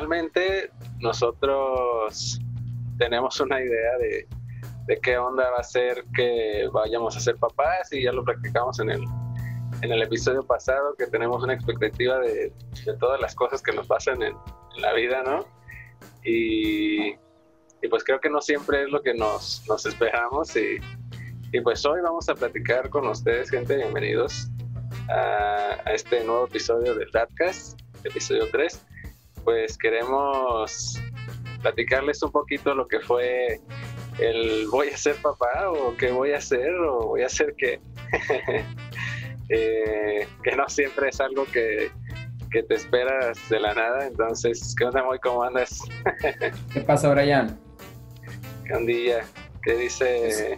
normalmente nosotros tenemos una idea de, qué onda va a ser que vayamos a ser papás y ya lo practicamos en el, en el episodio pasado, que tenemos una expectativa de, todas las cosas que nos pasan en, la vida, ¿no? Y, pues creo que no siempre es lo que nos, nos esperamos y, y, pues hoy vamos a platicar con ustedes, gente, bienvenidos a, a este nuevo episodio del Radcast, episodio 3 pues queremos platicarles un poquito lo que fue el voy a ser papá o qué voy a hacer o voy a hacer qué. Eh, que no siempre es algo que, te esperas de la nada. Entonces, ¿qué onda, muy ¿Cómo andas? ¿Qué pasa, Brian? ¿Qué ondilla? ¿Qué dice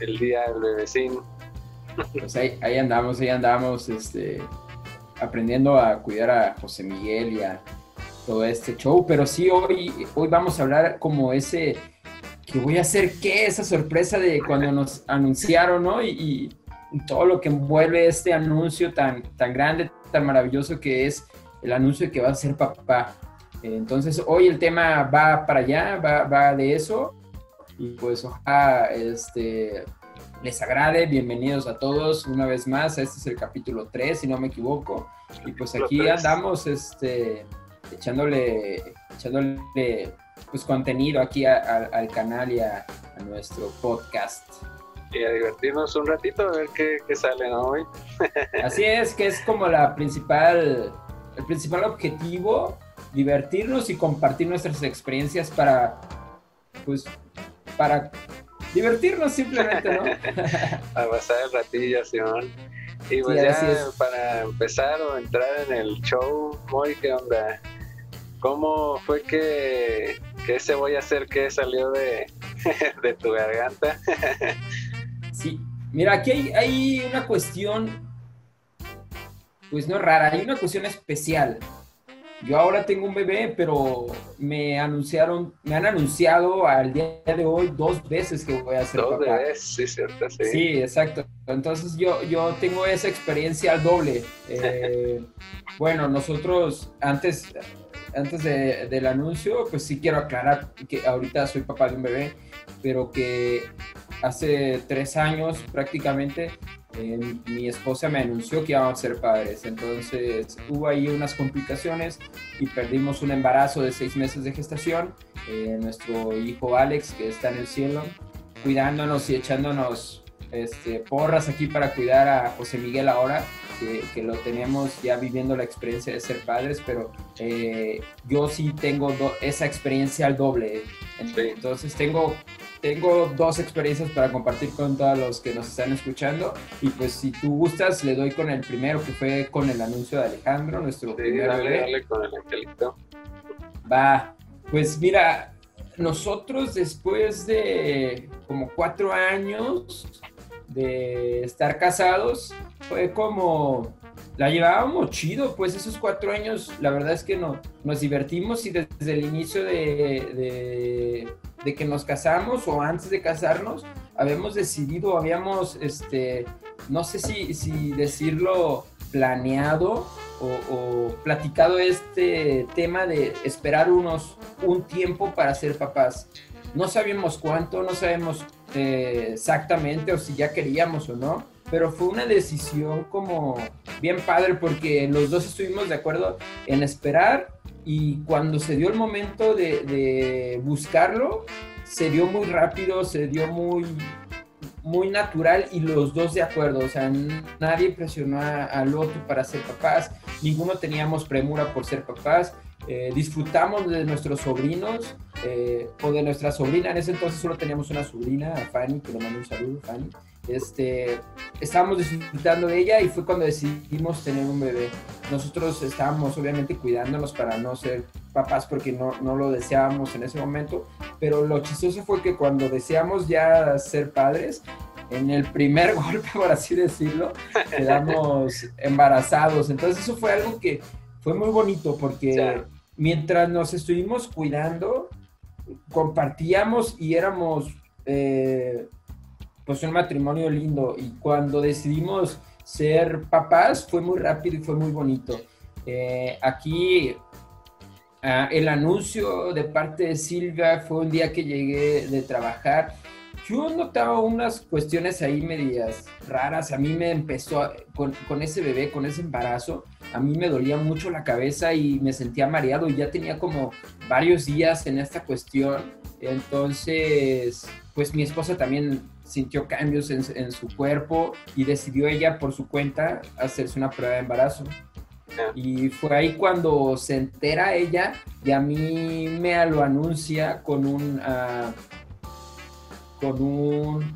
el día del bebecín? Pues ahí, ahí andamos, ahí andamos, este, aprendiendo a cuidar a José Miguel y a todo este show, pero sí hoy, hoy vamos a hablar como ese que voy a hacer qué, esa sorpresa de cuando nos anunciaron, ¿no? Y, todo lo que envuelve este anuncio tan, tan grande, tan maravilloso que es el anuncio de que va a ser papá. Entonces hoy el tema va para allá, va, va de eso. Y pues ojalá este, les agrade. Bienvenidos a todos una vez más. Este es el capítulo 3, si no me equivoco. Y pues aquí andamos este, echándole, echándole pues, contenido aquí al canal y a, nuestro podcast. Y a divertirnos un ratito a ver qué, sale hoy. Así es, que es como la principal, el principal objetivo, divertirnos y compartir nuestras experiencias para, pues, para divertirnos simplemente, ¿no? a pasar el ratillo, Simón. Y pues ya para empezar o entrar en el show, muy ¿qué onda? ¿Cómo fue que, que ese voy a hacer que salió de, de tu garganta? sí, mira, aquí hay, hay una cuestión, pues no rara, hay una cuestión especial. Yo ahora tengo un bebé, pero me anunciaron, me han anunciado al día de hoy dos veces que voy a ser dos Veces, sí, cierto, sí. Sí, exacto. Entonces yo, yo tengo esa experiencia al doble. Eh, bueno, nosotros antes, antes del anuncio, pues sí quiero aclarar que ahorita soy papá de un bebé, pero que hace tres años prácticamente mi esposa me anunció que íbamos a ser padres, entonces hubo ahí unas complicaciones y perdimos un embarazo de seis meses de gestación. Eh, nuestro hijo Alex, que está en el cielo, cuidándonos y echándonos este, porras aquí para cuidar a José Miguel ahora, que, lo tenemos ya viviendo la experiencia de ser padres, pero eh, yo sí tengo esa experiencia al doble. Entonces tengo tengo dos experiencias para compartir con todos los que nos están escuchando. Y pues si tú gustas, le doy con el primero, que fue con el anuncio de Alejandro, nuestro primer bebé. con el angelito. Va, pues mira, nosotros después de como cuatro años de estar casados, fue como la llevábamos chido, pues esos cuatro años, la verdad es que no, nos divertimos y desde el inicio de, de, que nos casamos o antes de casarnos, habíamos decidido, habíamos, este, no sé si, si decirlo, planeado o, platicado este tema de esperar unos, un tiempo para ser papás. No sabíamos cuánto, no sabemos eh, exactamente o si ya queríamos o no, pero fue una decisión como bien padre porque los dos estuvimos de acuerdo en esperar y cuando se dio el momento de, buscarlo, se dio muy rápido, se dio muy, muy natural y los dos de acuerdo, o sea, nadie presionó al otro para ser papás, ninguno teníamos premura por ser papás, eh, disfrutamos de nuestros sobrinos eh, o de nuestra sobrina, en ese entonces solo teníamos una sobrina, Fanny, que le mando un saludo, Fanny, este, estábamos disfrutando de ella y fue cuando decidimos tener un bebé. Nosotros estábamos obviamente cuidándonos para no ser papás porque no, no lo deseábamos en ese momento, pero lo chistoso fue que cuando deseamos ya ser padres, en el primer golpe, por así decirlo, quedamos embarazados. Entonces eso fue algo que fue muy bonito porque mientras nos estuvimos cuidando, compartíamos y éramos... Eh, pues un matrimonio lindo y cuando decidimos ser papás fue muy rápido y fue muy bonito. Eh, aquí ah, el anuncio de parte de Silvia fue un día que llegué de trabajar. Yo notaba unas cuestiones ahí medias raras. A mí me empezó, con, con, ese bebé, con ese embarazo, a mí me dolía mucho la cabeza y me sentía mareado y ya tenía como varios días en esta cuestión. Entonces, pues mi esposa también sintió cambios en, en, su cuerpo y decidió ella por su cuenta hacerse una prueba de embarazo. Y fue ahí cuando se entera ella y a mí me lo anuncia con un... Uh, con un...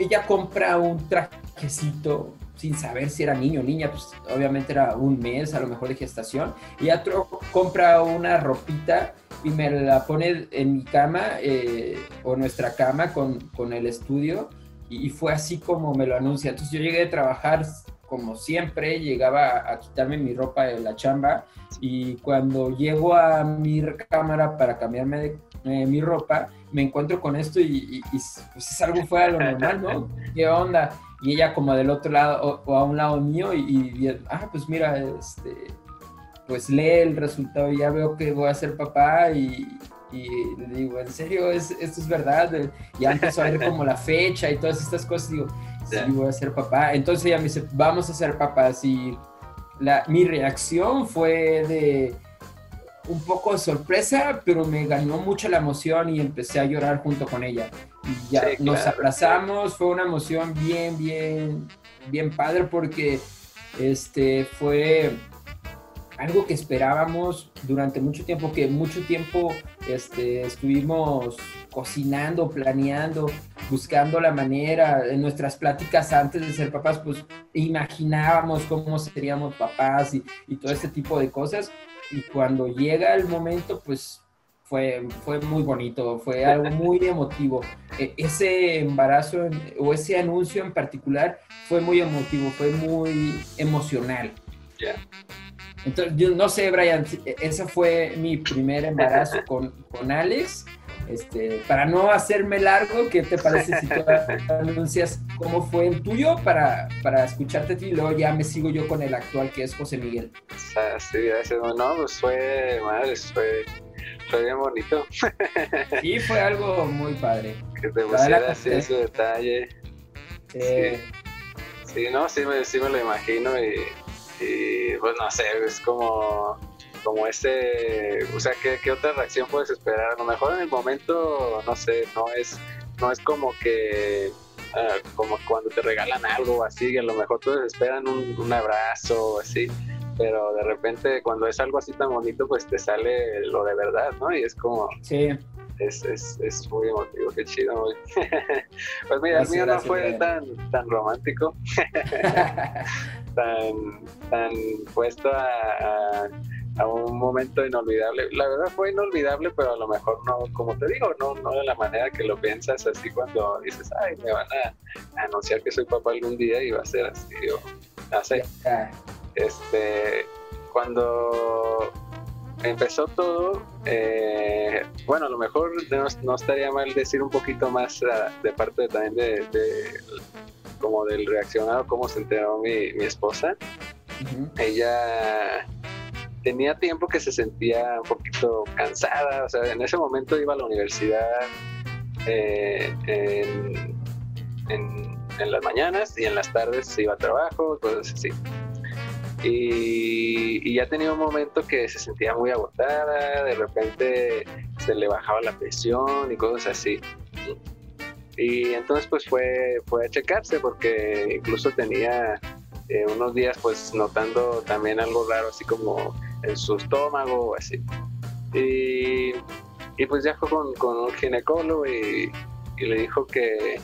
Ella compra un trajecito sin saber si era niño o niña, pues obviamente era un mes a lo mejor de gestación, y otro compra una ropita y me la pone en mi cama eh, o nuestra cama con, con el estudio, y, fue así como me lo anuncia. Entonces yo llegué a trabajar como siempre, llegaba a quitarme mi ropa de la chamba, y cuando llego a mi cámara para cambiarme de eh, mi ropa, me encuentro con esto y, pues es algo fuera de lo normal, ¿no? ¿Qué onda? Y ella como del otro lado o, a un lado mío y, ah, pues mira, este, pues lee el resultado y ya veo que voy a ser papá y, le digo, ¿en serio? ¿Es, ¿Esto es verdad? Ya empezó a ver como la fecha y todas estas cosas, digo, sí, voy a ser papá. Entonces ella me dice, vamos a ser papás y la, mi reacción fue de un poco de sorpresa, pero me ganó mucho la emoción y empecé a llorar junto con ella. Y ya nos abrazamos, fue una emoción bien, bien, bien padre porque este fue algo que esperábamos durante mucho tiempo, que mucho tiempo este, estuvimos cocinando, planeando, buscando la manera, en nuestras pláticas antes de ser papás, pues imaginábamos cómo seríamos papás y, y todo este tipo de cosas. Y cuando llega el momento, pues fue, fue muy bonito, fue algo muy emotivo. E, ese embarazo o ese anuncio en particular fue muy emotivo, fue muy emocional. Entonces, yo no sé, Brian, ese fue mi primer embarazo con, con Alex este, para no hacerme largo, ¿qué te parece si tú anuncias cómo fue el tuyo para, para escucharte a ti y luego ya me sigo yo con el actual que es José Miguel? Ah, sí, gracias. No, pues fue, madre, fue, fue bien bonito. Sí, fue algo muy padre. Que te pusiera así su detalle. Sí. sí. no, sí me, sí me lo imagino y, y pues no sé, es como como ese, o sea, ¿qué, otra reacción puedes esperar? A lo mejor en el momento, no sé, no es, no es como que, ah, como cuando te regalan algo así, a lo mejor todos esperan un, un abrazo así, pero de repente cuando es algo así tan bonito, pues te sale lo de verdad, ¿no? Y es como... Sí. Es, es, es muy emotivo, qué chido. pues mira, el mío no fue tan, tan romántico, tan, tan puesto a a un momento inolvidable. La verdad fue inolvidable, pero a lo mejor no, como te digo, no, no de la manera que lo piensas así cuando dices, ay, me van a, anunciar que soy papá algún día y va a ser así, o no sé. Este, cuando empezó todo, eh, bueno, a lo mejor no, estaría mal decir un poquito más ah, de parte también de, como del reaccionado, cómo se enteró mi, mi esposa. Ella tenía tiempo que se sentía un poquito cansada, o sea, en ese momento iba a la universidad eh, en, las mañanas y en las tardes se iba a trabajo, cosas así. Y, ya tenía un momento que se sentía muy agotada, de repente se le bajaba la presión y cosas así. Y entonces pues fue, fue a checarse porque incluso tenía eh, unos días pues notando también algo raro, así como en su estómago o así. Y, y, pues ya fue con, con un ginecólogo y, y le dijo que,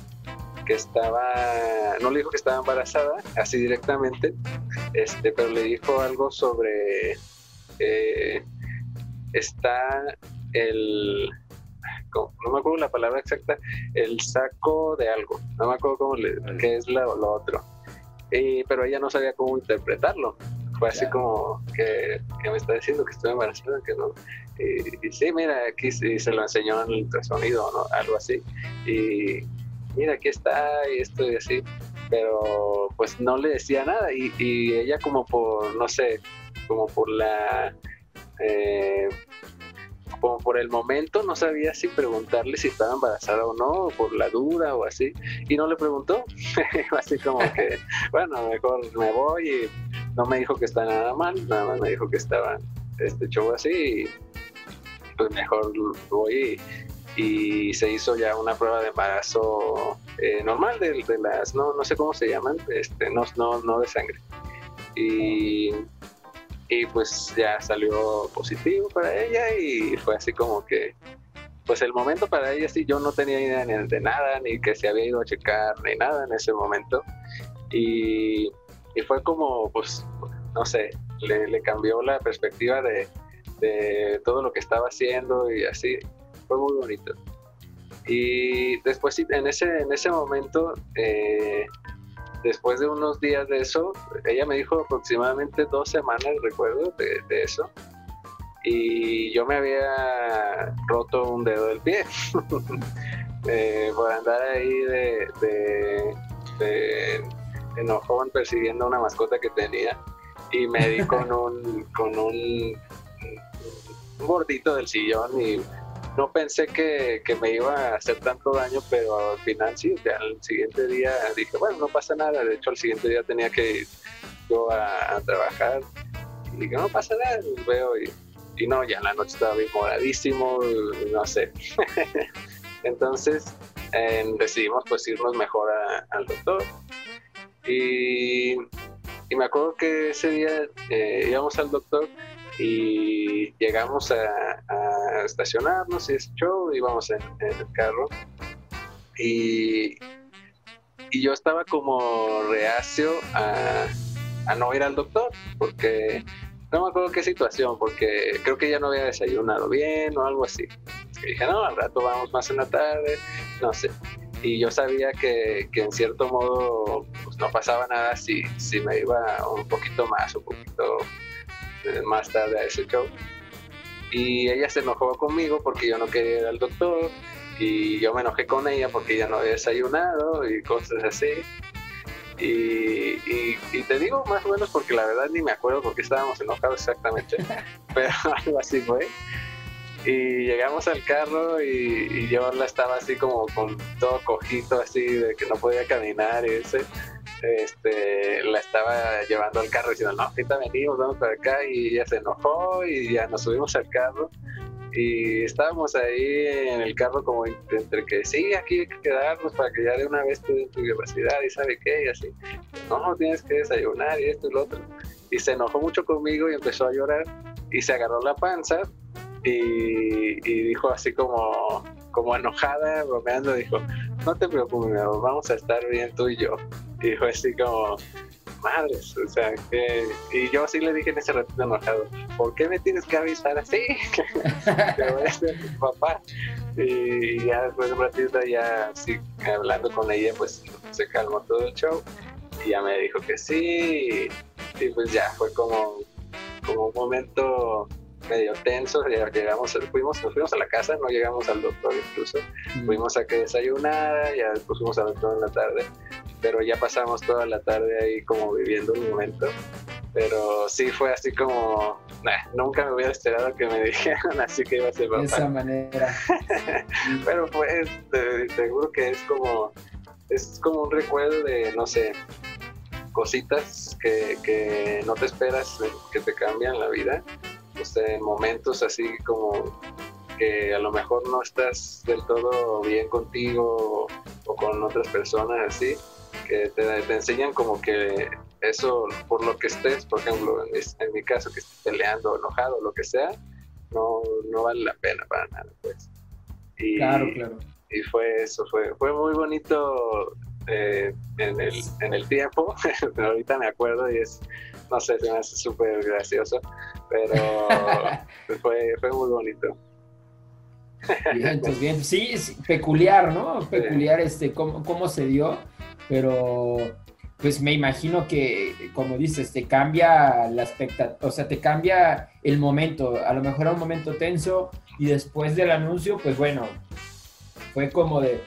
que, estaba, no le dijo que estaba embarazada, así directamente, este, pero le dijo algo sobre, eh, está el, no me acuerdo la palabra exacta, el saco de algo, no me acuerdo cómo le, qué es lo, lo otro. Y, pero ella no sabía cómo interpretarlo fue así como que, me está diciendo que estoy embarazada, que no. Y, sí, mira, aquí se lo enseñó en el ultrasonido, ¿no? Algo así. Y mira, aquí está, y esto y así. Pero pues no le decía nada. Y, ella como por, no sé, como por la eh, como por el momento no sabía si preguntarle si estaba embarazada o no, por la duda o así, y no le preguntó, así como que, bueno, mejor me voy y no me dijo que está nada mal, nada más me dijo que estaba este show así, y pues mejor voy y, se hizo ya una prueba de embarazo eh, normal de, de, las, no, no sé cómo se llaman, este, no, no, no de sangre. Y y pues ya salió positivo para ella y fue así como que pues el momento para ella sí yo no tenía idea de nada ni que se había ido a checar ni nada en ese momento y, y fue como pues no sé le, cambió la perspectiva de, de, todo lo que estaba haciendo y así fue muy bonito y después en ese en ese momento eh, después de unos días de eso, ella me dijo aproximadamente dos semanas, recuerdo, de, eso. Y yo me había roto un dedo del pie eh, por andar ahí de, de, enojón persiguiendo una mascota que tenía. Y me di con un, con un, un gordito del sillón y no pensé que, me iba a hacer tanto daño, pero al final sí, al siguiente día dije, bueno, no pasa nada, de hecho al siguiente día tenía que ir yo a, trabajar. Y dije, no pasa nada, y veo y, no, ya en la noche estaba bien moradísimo, no sé. Entonces decidimos pues irnos mejor al doctor. Y, me acuerdo que ese día eh, íbamos al doctor y llegamos a, estacionarnos y ese show, íbamos en, el carro y, y, yo estaba como reacio a, no ir al doctor porque no me acuerdo qué situación, porque creo que ya no había desayunado bien o algo así. Dije, no, al rato vamos más en la tarde, no sé. Y yo sabía que, que en cierto modo pues, no pasaba nada si, si me iba un poquito más, un poquito más tarde a ese show. Y ella se enojó conmigo porque yo no quería ir al doctor y yo me enojé con ella porque ella no había desayunado y cosas así. Y, y, te digo más o menos porque la verdad ni me acuerdo porque estábamos enojados exactamente, pero algo así fue. Y llegamos al carro y, y, yo la estaba así como con todo cojito, así de que no podía caminar y ese este, la estaba llevando al carro diciendo, no, ahorita venimos, vamos para acá y ella se enojó y ya nos subimos al carro. Y estábamos ahí en el carro como entre que sí, aquí hay que quedarnos para que ya de una vez en tu capacidad y sabe qué y así, no, tienes que desayunar y esto y lo otro y se enojó mucho conmigo y empezó a llorar y se agarró la panza y, y dijo así como como enojada, bromeando, dijo, no te preocupes, vamos a estar bien tú y yo. Y fue así como, madres, o sea, que... Y yo sí le dije en ese ratito enojado, ¿por qué me tienes que avisar así? que voy a ser tu papá. Y ya después de un ratito ya, sí, hablando con ella, pues se calmó todo el show. Y ya me dijo que sí. Y, pues ya, fue como, como un momento medio tenso, llegamos, fuimos, nos fuimos a la casa, no llegamos al doctor incluso, fuimos a que desayunara, ya después fuimos al doctor en la tarde, pero ya pasamos toda la tarde ahí como viviendo un momento, pero sí fue así como, nunca me hubiera esperado que me dijeran así que iba a ser papá. De esa manera. pero fue, seguro que es como, es como un recuerdo de, no sé, cositas que, que no te esperas que te cambian la vida en momentos así como que a lo mejor no estás del todo bien contigo o, con otras personas así, que te, enseñan como que eso, por lo que estés, por ejemplo, en, mi caso, que estés peleando, enojado, lo que sea, no, no vale la pena para nada, pues. Y, claro, claro. Y fue eso, fue, fue muy bonito eh, en, el, en el tiempo, pero ahorita me acuerdo y es, no sé, se me hace súper gracioso, pero fue, fue muy bonito. Bien, pues bien, sí, peculiar, ¿no? Peculiar este, cómo, cómo se dio, pero pues me imagino que, como dices, te cambia la expectativa, o sea, te cambia el momento, a lo mejor era un momento tenso y después del anuncio, pues bueno, fue como de,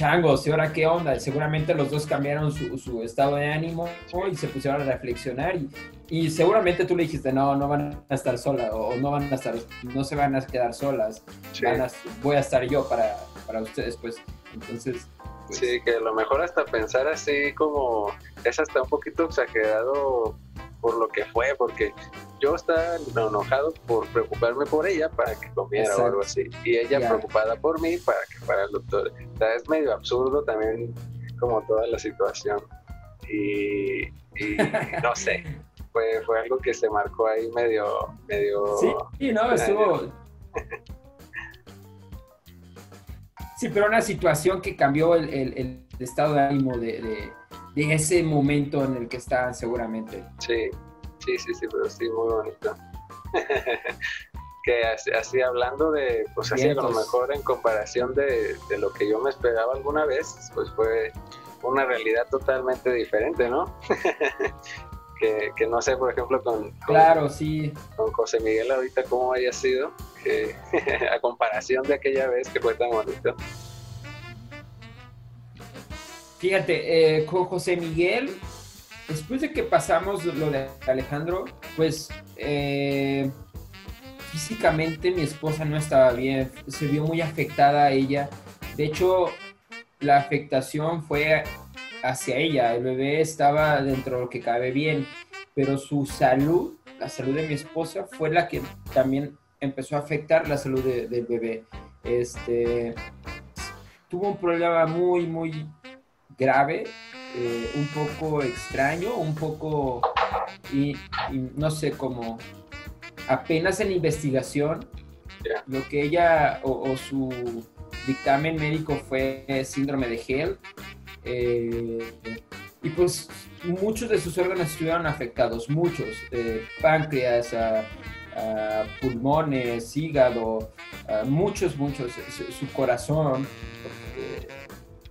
changos, ¿y ahora qué onda? Seguramente los dos cambiaron su, estado de ánimo y se pusieron a reflexionar y, y seguramente tú le dijiste, no, no van a estar solas o no van a estar, no se van a quedar solas, voy a estar yo para, para ustedes, pues. Entonces, pues Sí, que a lo mejor hasta pensar así como es hasta un poquito exagerado por lo que fue, porque yo estaba enojado por preocuparme por ella para que comiera o algo así, y ella preocupada por mí para que fuera el doctor. O sea, es medio absurdo también como toda la situación. Y, y no sé, fue, fue algo que se marcó ahí medio... medio sí, no, estuvo... Sí, pero una situación que cambió el, el, estado de ánimo de, de, ese momento en el que estaban seguramente. Sí, sí, sí, sí, pero sí, muy bonito. que así, hablando de, pues así a lo mejor en comparación de, de, lo que yo me esperaba alguna vez, pues fue una realidad totalmente diferente, ¿no? que, no sé, por ejemplo, con, claro, sí. con José Miguel ahorita cómo haya sido, a comparación de aquella vez que fue tan bonito. Fíjate, eh, con José Miguel, después de que pasamos lo de Alejandro, pues eh, físicamente mi esposa no estaba bien, se vio muy afectada a ella. De hecho, la afectación fue hacia ella. El bebé estaba dentro de lo que cabe bien, pero su salud, la salud de mi esposa, fue la que también empezó a afectar la salud del bebé. Este, tuvo un problema muy, muy grave, eh, un poco extraño, un poco, y, no sé cómo, apenas en investigación, lo que ella o, o su dictamen médico fue síndrome de Hell, eh, y pues muchos de sus órganos estuvieron afectados, muchos, eh, páncreas, pulmones, hígado, muchos, muchos, su, corazón,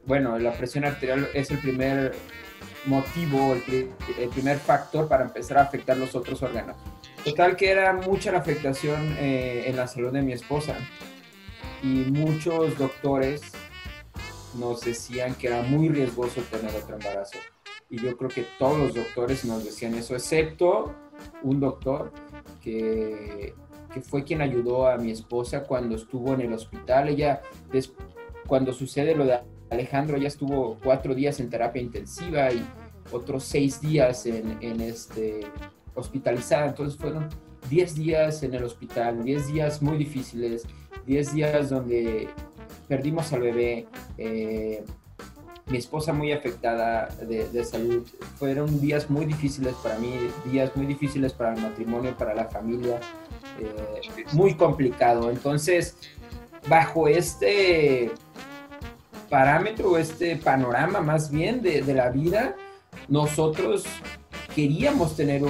bueno, la presión arterial es el primer motivo, el, primer factor para empezar a afectar los otros órganos. Total que era mucha la afectación eh, en la salud de mi esposa y muchos doctores nos decían que era muy riesgoso tener otro embarazo. Y yo creo que todos los doctores nos decían eso, excepto un doctor que, que fue quien ayudó a mi esposa cuando estuvo en el hospital. Ella, cuando sucede lo de Alejandro, ella estuvo cuatro días en terapia intensiva y otros seis días en, este, hospitalizada. Entonces fueron diez días en el hospital, diez días muy difíciles, diez días donde perdimos al bebé, eh, mi esposa muy afectada de, salud. Fueron días muy difíciles para mí, días muy difíciles para el matrimonio, para la familia, eh, muy complicado. Entonces, bajo este parámetro, este panorama más bien de, de la vida, nosotros queríamos tener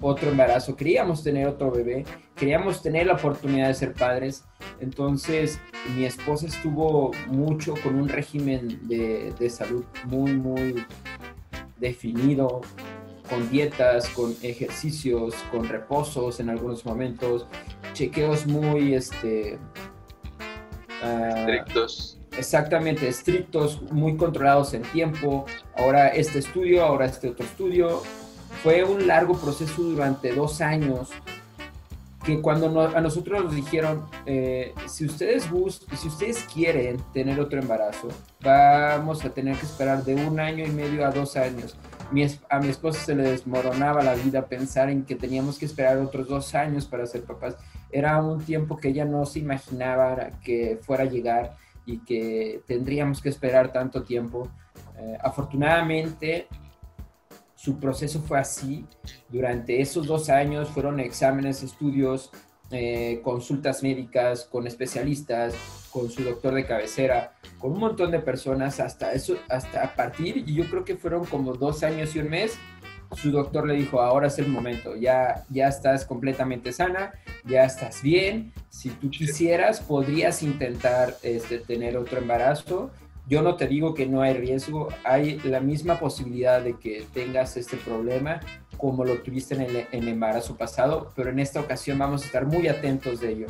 otro embarazo, queríamos tener otro bebé, queríamos tener la oportunidad de ser padres. Entonces, mi esposa estuvo mucho con un régimen de, de salud muy, muy definido, con dietas, con ejercicios, con reposos en algunos momentos, chequeos muy este, ah, estrictos. Exactamente, estrictos, muy controlados en tiempo. Ahora este estudio, ahora este otro estudio. Fue un largo proceso durante dos años que cuando a nosotros nos dijeron, eh, si ustedes gustan, si ustedes quieren tener otro embarazo, vamos a tener que esperar de un año y medio a dos años. a mi esposa se le desmoronaba la vida pensar en que teníamos que esperar otros dos años para ser papás. Era un tiempo que ella no se imaginaba que fuera a llegar y que tendríamos que esperar tanto tiempo. Eh, afortunadamente, su proceso fue así. Durante esos dos años fueron exámenes, estudios, eh, consultas médicas con especialistas, con su doctor de cabecera, con un montón de personas hasta eso, hasta a partir, y yo creo que fueron como dos años y un mes, su doctor le dijo, ahora es el momento, ya, ya estás completamente sana, ya estás bien, si tú quisieras, podrías intentar este, tener otro embarazo. Yo no te digo que no hay riesgo, hay la misma posibilidad de que tengas este problema como lo tuviste en el, embarazo pasado, pero en esta ocasión vamos a estar muy atentos de ello.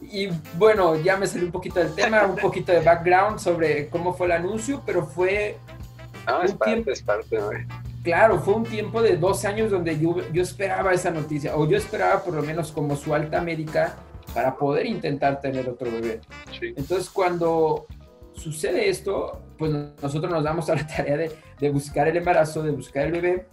Y bueno, ya me salió un poquito del tema, un poquito de background sobre cómo fue el anuncio, pero fue... No, es parte, es parte, claro, fue un tiempo de dos años donde yo, yo esperaba esa noticia, o yo esperaba por lo menos como su alta médica para poder intentar tener otro bebé. Entonces, cuando sucede esto, pues nosotros nos damos a la tarea de, de, buscar el embarazo, de buscar el bebé,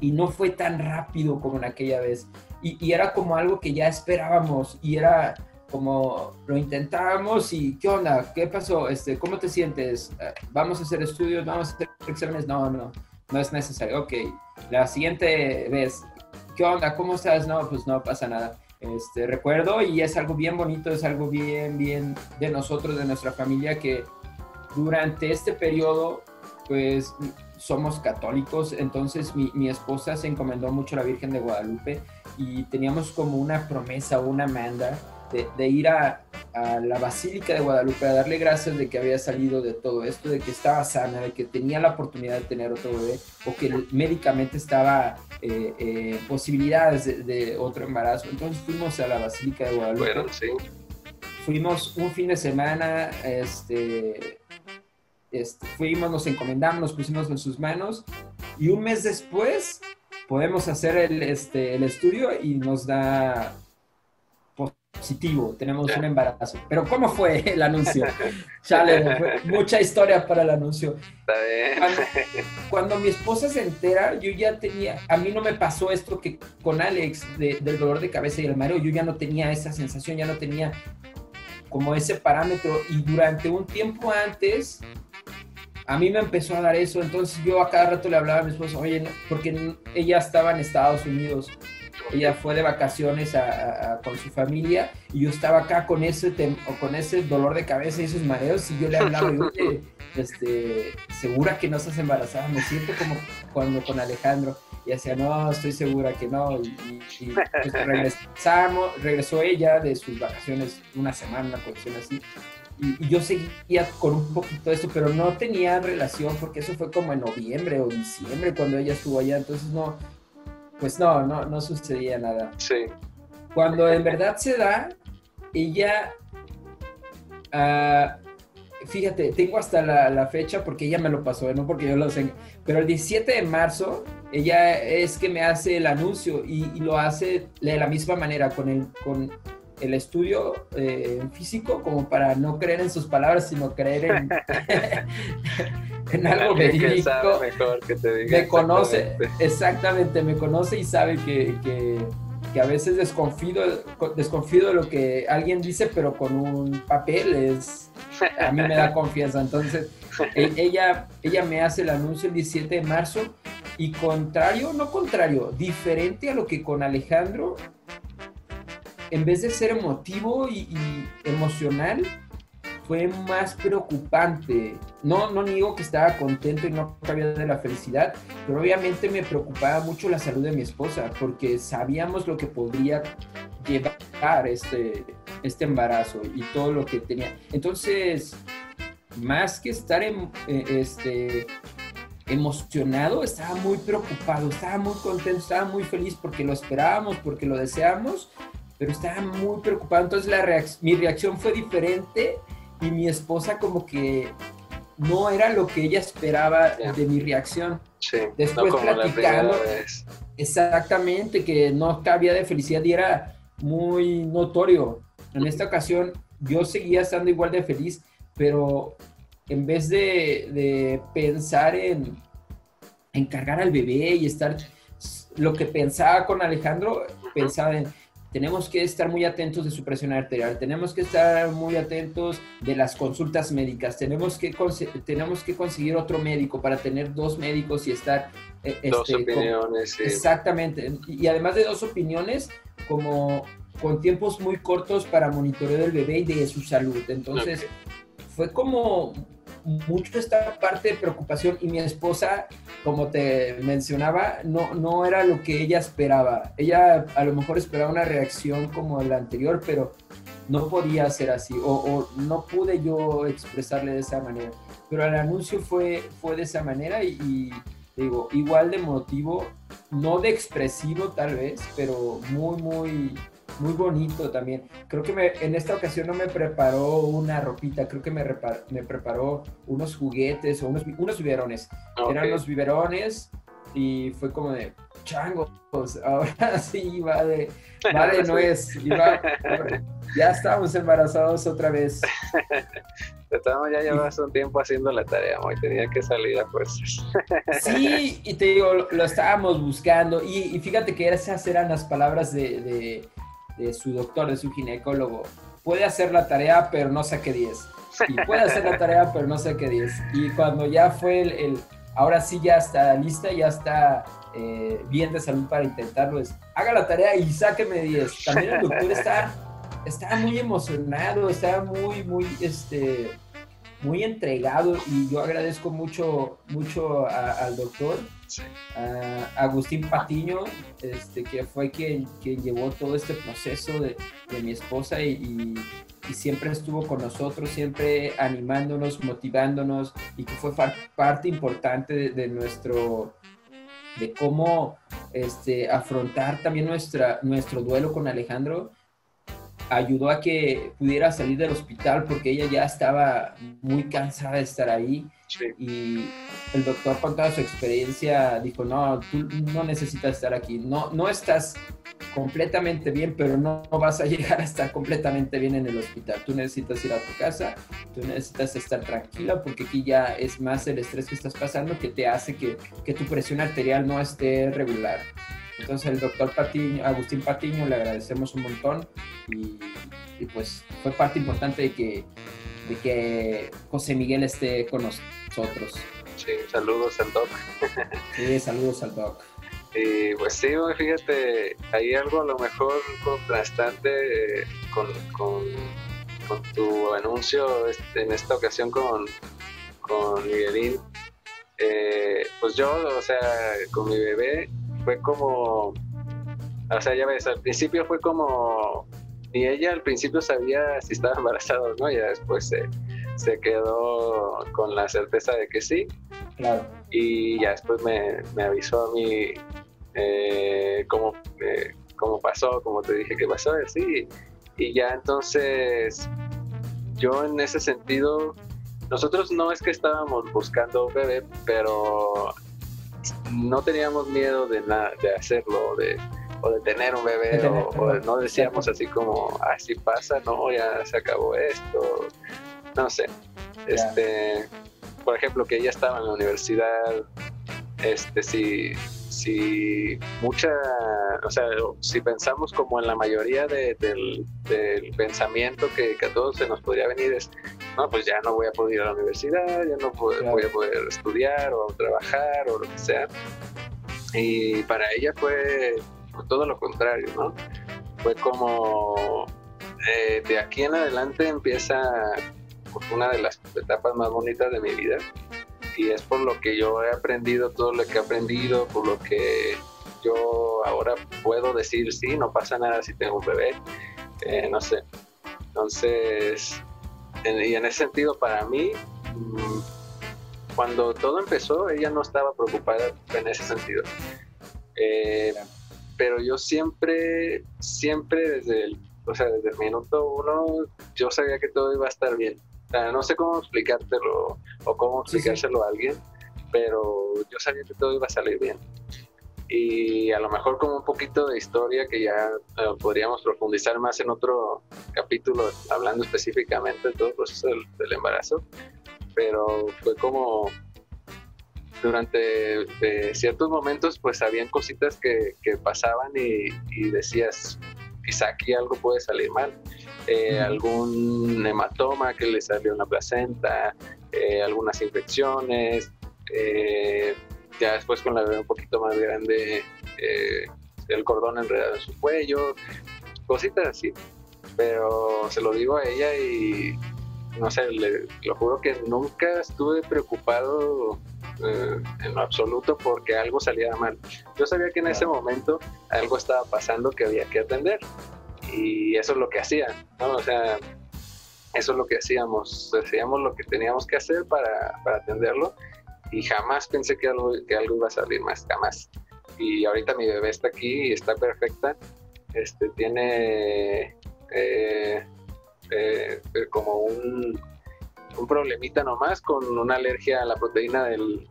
y no fue tan rápido como en aquella vez. Y, y, era como algo que ya esperábamos, y era como lo intentábamos y ¿qué onda? ¿Qué pasó? Este, ¿Cómo te sientes? Eh, ¿Vamos a hacer estudios? ¿Vamos a hacer exámenes? No, no, no es necesario. Ok, la siguiente vez, ¿qué onda? ¿Cómo estás? No, pues no pasa nada. Este, recuerdo y es algo bien bonito, es algo bien, bien de nosotros, de nuestra familia, que durante este periodo, pues somos católicos, entonces mi, mi esposa se encomendó mucho a la Virgen de Guadalupe y teníamos como una promesa, una manda de, ir a, la Basílica de Guadalupe a darle gracias de que había salido de todo esto, de que estaba sana, de que tenía la oportunidad de tener otro bebé o que médicamente estaba eh, eh, posibilidades de, otro embarazo. Entonces fuimos a la Basílica de Guadalupe. Bueno, sí. Fuimos un fin de semana, este, este, fuimos, nos encomendamos, nos pusimos en sus manos y un mes después podemos hacer el, este, el estudio y nos da positivo, tenemos un embarazo. Pero ¿cómo fue el anuncio? Chale, mucha historia para el anuncio. Cuando, mi esposa se entera, yo ya tenía, a mí no me pasó esto que con Alex del dolor de cabeza y el mareo, yo ya no tenía esa sensación, ya no tenía como ese parámetro y durante un tiempo antes a mí me empezó a dar eso, entonces yo a cada rato le hablaba a mi esposa, oye, porque ella estaba en Estados Unidos ella fue de vacaciones con su familia y yo estaba acá con ese, con ese dolor de cabeza y esos mareos y yo le hablaba, yo, este, segura que no estás embarazada, me siento como cuando con Alejandro. Y decía, no, estoy segura que no. Y, pues regresamos, regresó ella de sus vacaciones una semana, una cuestión así. Y, y, yo seguía con un poquito de eso, pero no tenía relación porque eso fue como en noviembre o diciembre cuando ella estuvo allá, entonces no, pues no, no, no sucedía nada. Sí. Cuando en verdad se da, ella, ah, fíjate, tengo hasta la, fecha porque ella me lo pasó, no porque yo lo sé, pero el 17 de marzo, ella es que me hace el anuncio y, lo hace de la misma manera, con el, con el estudio eh, físico, como para no creer en sus palabras, sino creer en... en algo verídico. mejor que te diga me conoce, exactamente, me conoce y sabe que, que, que, a veces desconfío, desconfío de lo que alguien dice, pero con un papel es, a mí me da confianza. Entonces, e, ella, ella me hace el anuncio el 17 de marzo y contrario, no contrario, diferente a lo que con Alejandro, en vez de ser emotivo y, y emocional, fue más preocupante. No, no niego que estaba contento y no cabía de la felicidad, pero obviamente me preocupaba mucho la salud de mi esposa, porque sabíamos lo que podría llevar este, este embarazo y todo lo que tenía. Entonces, más que estar en, eh, este, emocionado, estaba muy preocupado, estaba muy contento, estaba muy feliz porque lo esperábamos, porque lo deseamos, pero estaba muy preocupado. Entonces la mi reacción fue diferente y mi esposa como que no era lo que ella esperaba de mi reacción. Sí, Después platicando, exactamente, que no cabía de felicidad y era muy notorio. En esta ocasión yo seguía estando igual de feliz, pero en vez de, de pensar en, en cargar al bebé y estar, lo que pensaba con Alejandro, pensaba en tenemos que estar muy atentos de su presión arterial, tenemos que estar muy atentos de las consultas médicas, tenemos que, tenemos que conseguir otro médico para tener dos médicos y estar... Eh, dos este, opiniones, sí. Exactamente. Y además de dos opiniones, como con tiempos muy cortos para monitorear del bebé y de su salud. Entonces, fue como mucho esta parte de preocupación y mi esposa, como te mencionaba, no, no era lo que ella esperaba. Ella a lo mejor esperaba una reacción como la anterior, pero no podía ser así o, no pude yo expresarle de esa manera. Pero el anuncio fue, fue de esa manera y, digo, igual de motivo, no de expresivo tal vez, pero muy, muy muy bonito también. Creo que me, en esta ocasión no me preparó una ropita, creo que me, me preparó unos juguetes o unos, unos biberones. Eran los biberones y fue como de, changos, ahora sí va de, va de nuez. ya estábamos embarazados otra vez. Estábamos ya llevas un tiempo haciendo la tarea, muy tenía que salir a fuerzas. Sí, y te digo, lo, estábamos buscando, y, fíjate que esas eran las palabras de, de, su doctor, de su ginecólogo. Puede hacer la tarea, pero no saque 10. Y puede hacer la tarea, pero no saque 10. Y cuando ya fue el ahora sí ya está lista, ya está eh, bien de salud para intentarlo, es haga la tarea y sáqueme 10. También el doctor está, está muy emocionado, está muy, muy, este, muy entregado y yo agradezco mucho, mucho al doctor, Agustín Patiño, este, que fue quien, quien llevó todo este proceso de, de mi esposa y siempre estuvo con nosotros, siempre animándonos, motivándonos y que fue parte importante de, nuestro, de cómo este, afrontar también nuestra, nuestro duelo con Alejandro. Ayudó a que pudiera salir del hospital porque ella ya estaba muy cansada de estar ahí. Y el doctor con toda su experiencia dijo, no, tú no necesitas estar aquí, no, no estás completamente bien, pero no, vas a llegar a estar completamente bien en el hospital. Tú necesitas ir a tu casa, tú necesitas estar tranquila porque aquí ya es más el estrés que estás pasando que te hace que, que tu presión arterial no esté regular. Entonces el doctor Patiño, Agustín Patiño le agradecemos un montón y, y, pues fue parte importante de que, de que José Miguel esté con nosotros. Sí, saludos al doc. Sí, saludos al doc. Y pues sí, fíjate, hay algo a lo mejor contrastante eh, con, con, tu anuncio este, en esta ocasión con, con Miguelín. Eh, pues yo, o sea, con mi bebé fue como, o sea, ya ves, al principio fue como, ni ella al principio sabía si estaba embarazada o no, ya después se, se quedó con la certeza de que sí. Claro. Y ya después me, me avisó a mí eh, cómo, eh, cómo, pasó, como te dije que pasó, así. Y ya entonces, yo en ese sentido, nosotros no es que estábamos buscando un bebé, pero no teníamos miedo de, de hacerlo, de, o de tener un bebé, o, no decíamos así como, así pasa, no, ya se acabó esto, no sé. Este, por ejemplo, que ella estaba en la universidad, este, sí si mucha, o sea, si pensamos como en la mayoría del, pensamiento que, a todos se nos podría venir es, no, pues ya no voy a poder ir a la universidad, ya no voy, a poder estudiar o trabajar o lo que sea. Y para ella fue todo lo contrario, ¿no? Fue como, eh, de aquí en adelante empieza una de las etapas más bonitas de mi vida y es por lo que yo he aprendido todo lo que he aprendido, por lo que yo ahora puedo decir, sí, no pasa nada si tengo un bebé, eh, no sé. Entonces, y en ese sentido, para mí, mm, cuando todo empezó, ella no estaba preocupada en ese sentido. Eh, pero yo siempre, siempre desde el, o sea, desde el minuto uno, yo sabía que todo iba a estar bien no sé cómo explicártelo o cómo explicárselo a alguien, pero yo sabía que todo iba a salir bien. Y a lo mejor como un poquito de historia que ya eh, podríamos profundizar más en otro capítulo, hablando específicamente de todo el proceso del, embarazo, pero fue como durante ciertos momentos pues habían cositas que, que pasaban y, y decías, quizá aquí algo puede salir mal eh, algún hematoma que le salió en la placenta, eh, algunas infecciones, eh, ya después con la bebé un poquito más grande, el cordón enredado en su cuello, cositas así. Pero se lo digo a ella y no sé, le, lo juro que nunca estuve preocupado en lo absoluto porque algo saliera mal. Yo sabía que en ese momento algo estaba pasando que había que atender y eso es lo que hacían, ¿no? O sea, eso es lo que hacíamos, hacíamos lo que teníamos que hacer para, para atenderlo y jamás pensé que algo, que algo iba a salir más, jamás. Y ahorita mi bebé está aquí y está perfecta, este, tiene eh, eh, como un, un problemita nomás con una alergia a la proteína del,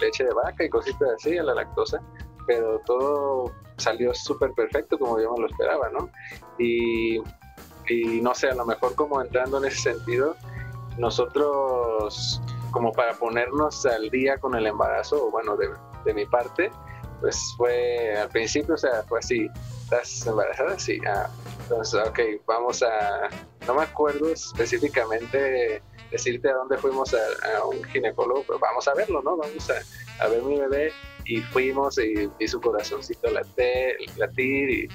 leche de vaca y cositas así, a la lactosa, pero todo salió súper perfecto como yo me lo esperaba, ¿no? Y, y no sé, a lo mejor como entrando en ese sentido, nosotros como para ponernos al día con el embarazo, bueno, de, de mi parte, pues fue al principio, o sea, fue así, ¿estás embarazada? Sí, ah, entonces, ok, vamos a, no me acuerdo específicamente decirte a dónde fuimos a, un ginecólogo, pero vamos a verlo, ¿no? Vamos a, ver mi bebé y fuimos y vi su corazoncito latir, latir y,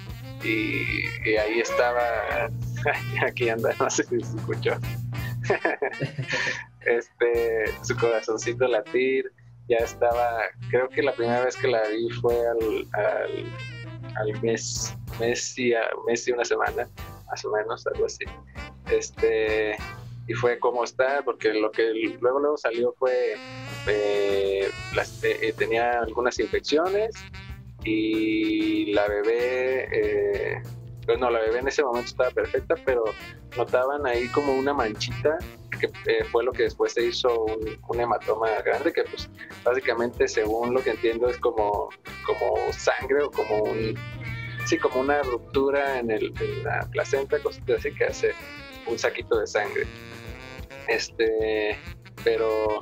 y, ahí estaba, aquí anda, no sé si se escuchó, este, su corazoncito latir, ya estaba, creo que la primera vez que la vi fue al, al, al mes, mes y, mes y una semana, más o menos, algo así. Este, y fue como está, porque lo que luego luego salió fue, eh, las, eh, eh, tenía algunas infecciones y la bebé, eh, pues no, la bebé en ese momento estaba perfecta, pero notaban ahí como una manchita que fue lo que después se hizo un, hematoma grande, que pues básicamente según lo que entiendo es como, como sangre o como un, sí, como una ruptura en, el, la placenta, así que hace un saquito de sangre. Este, pero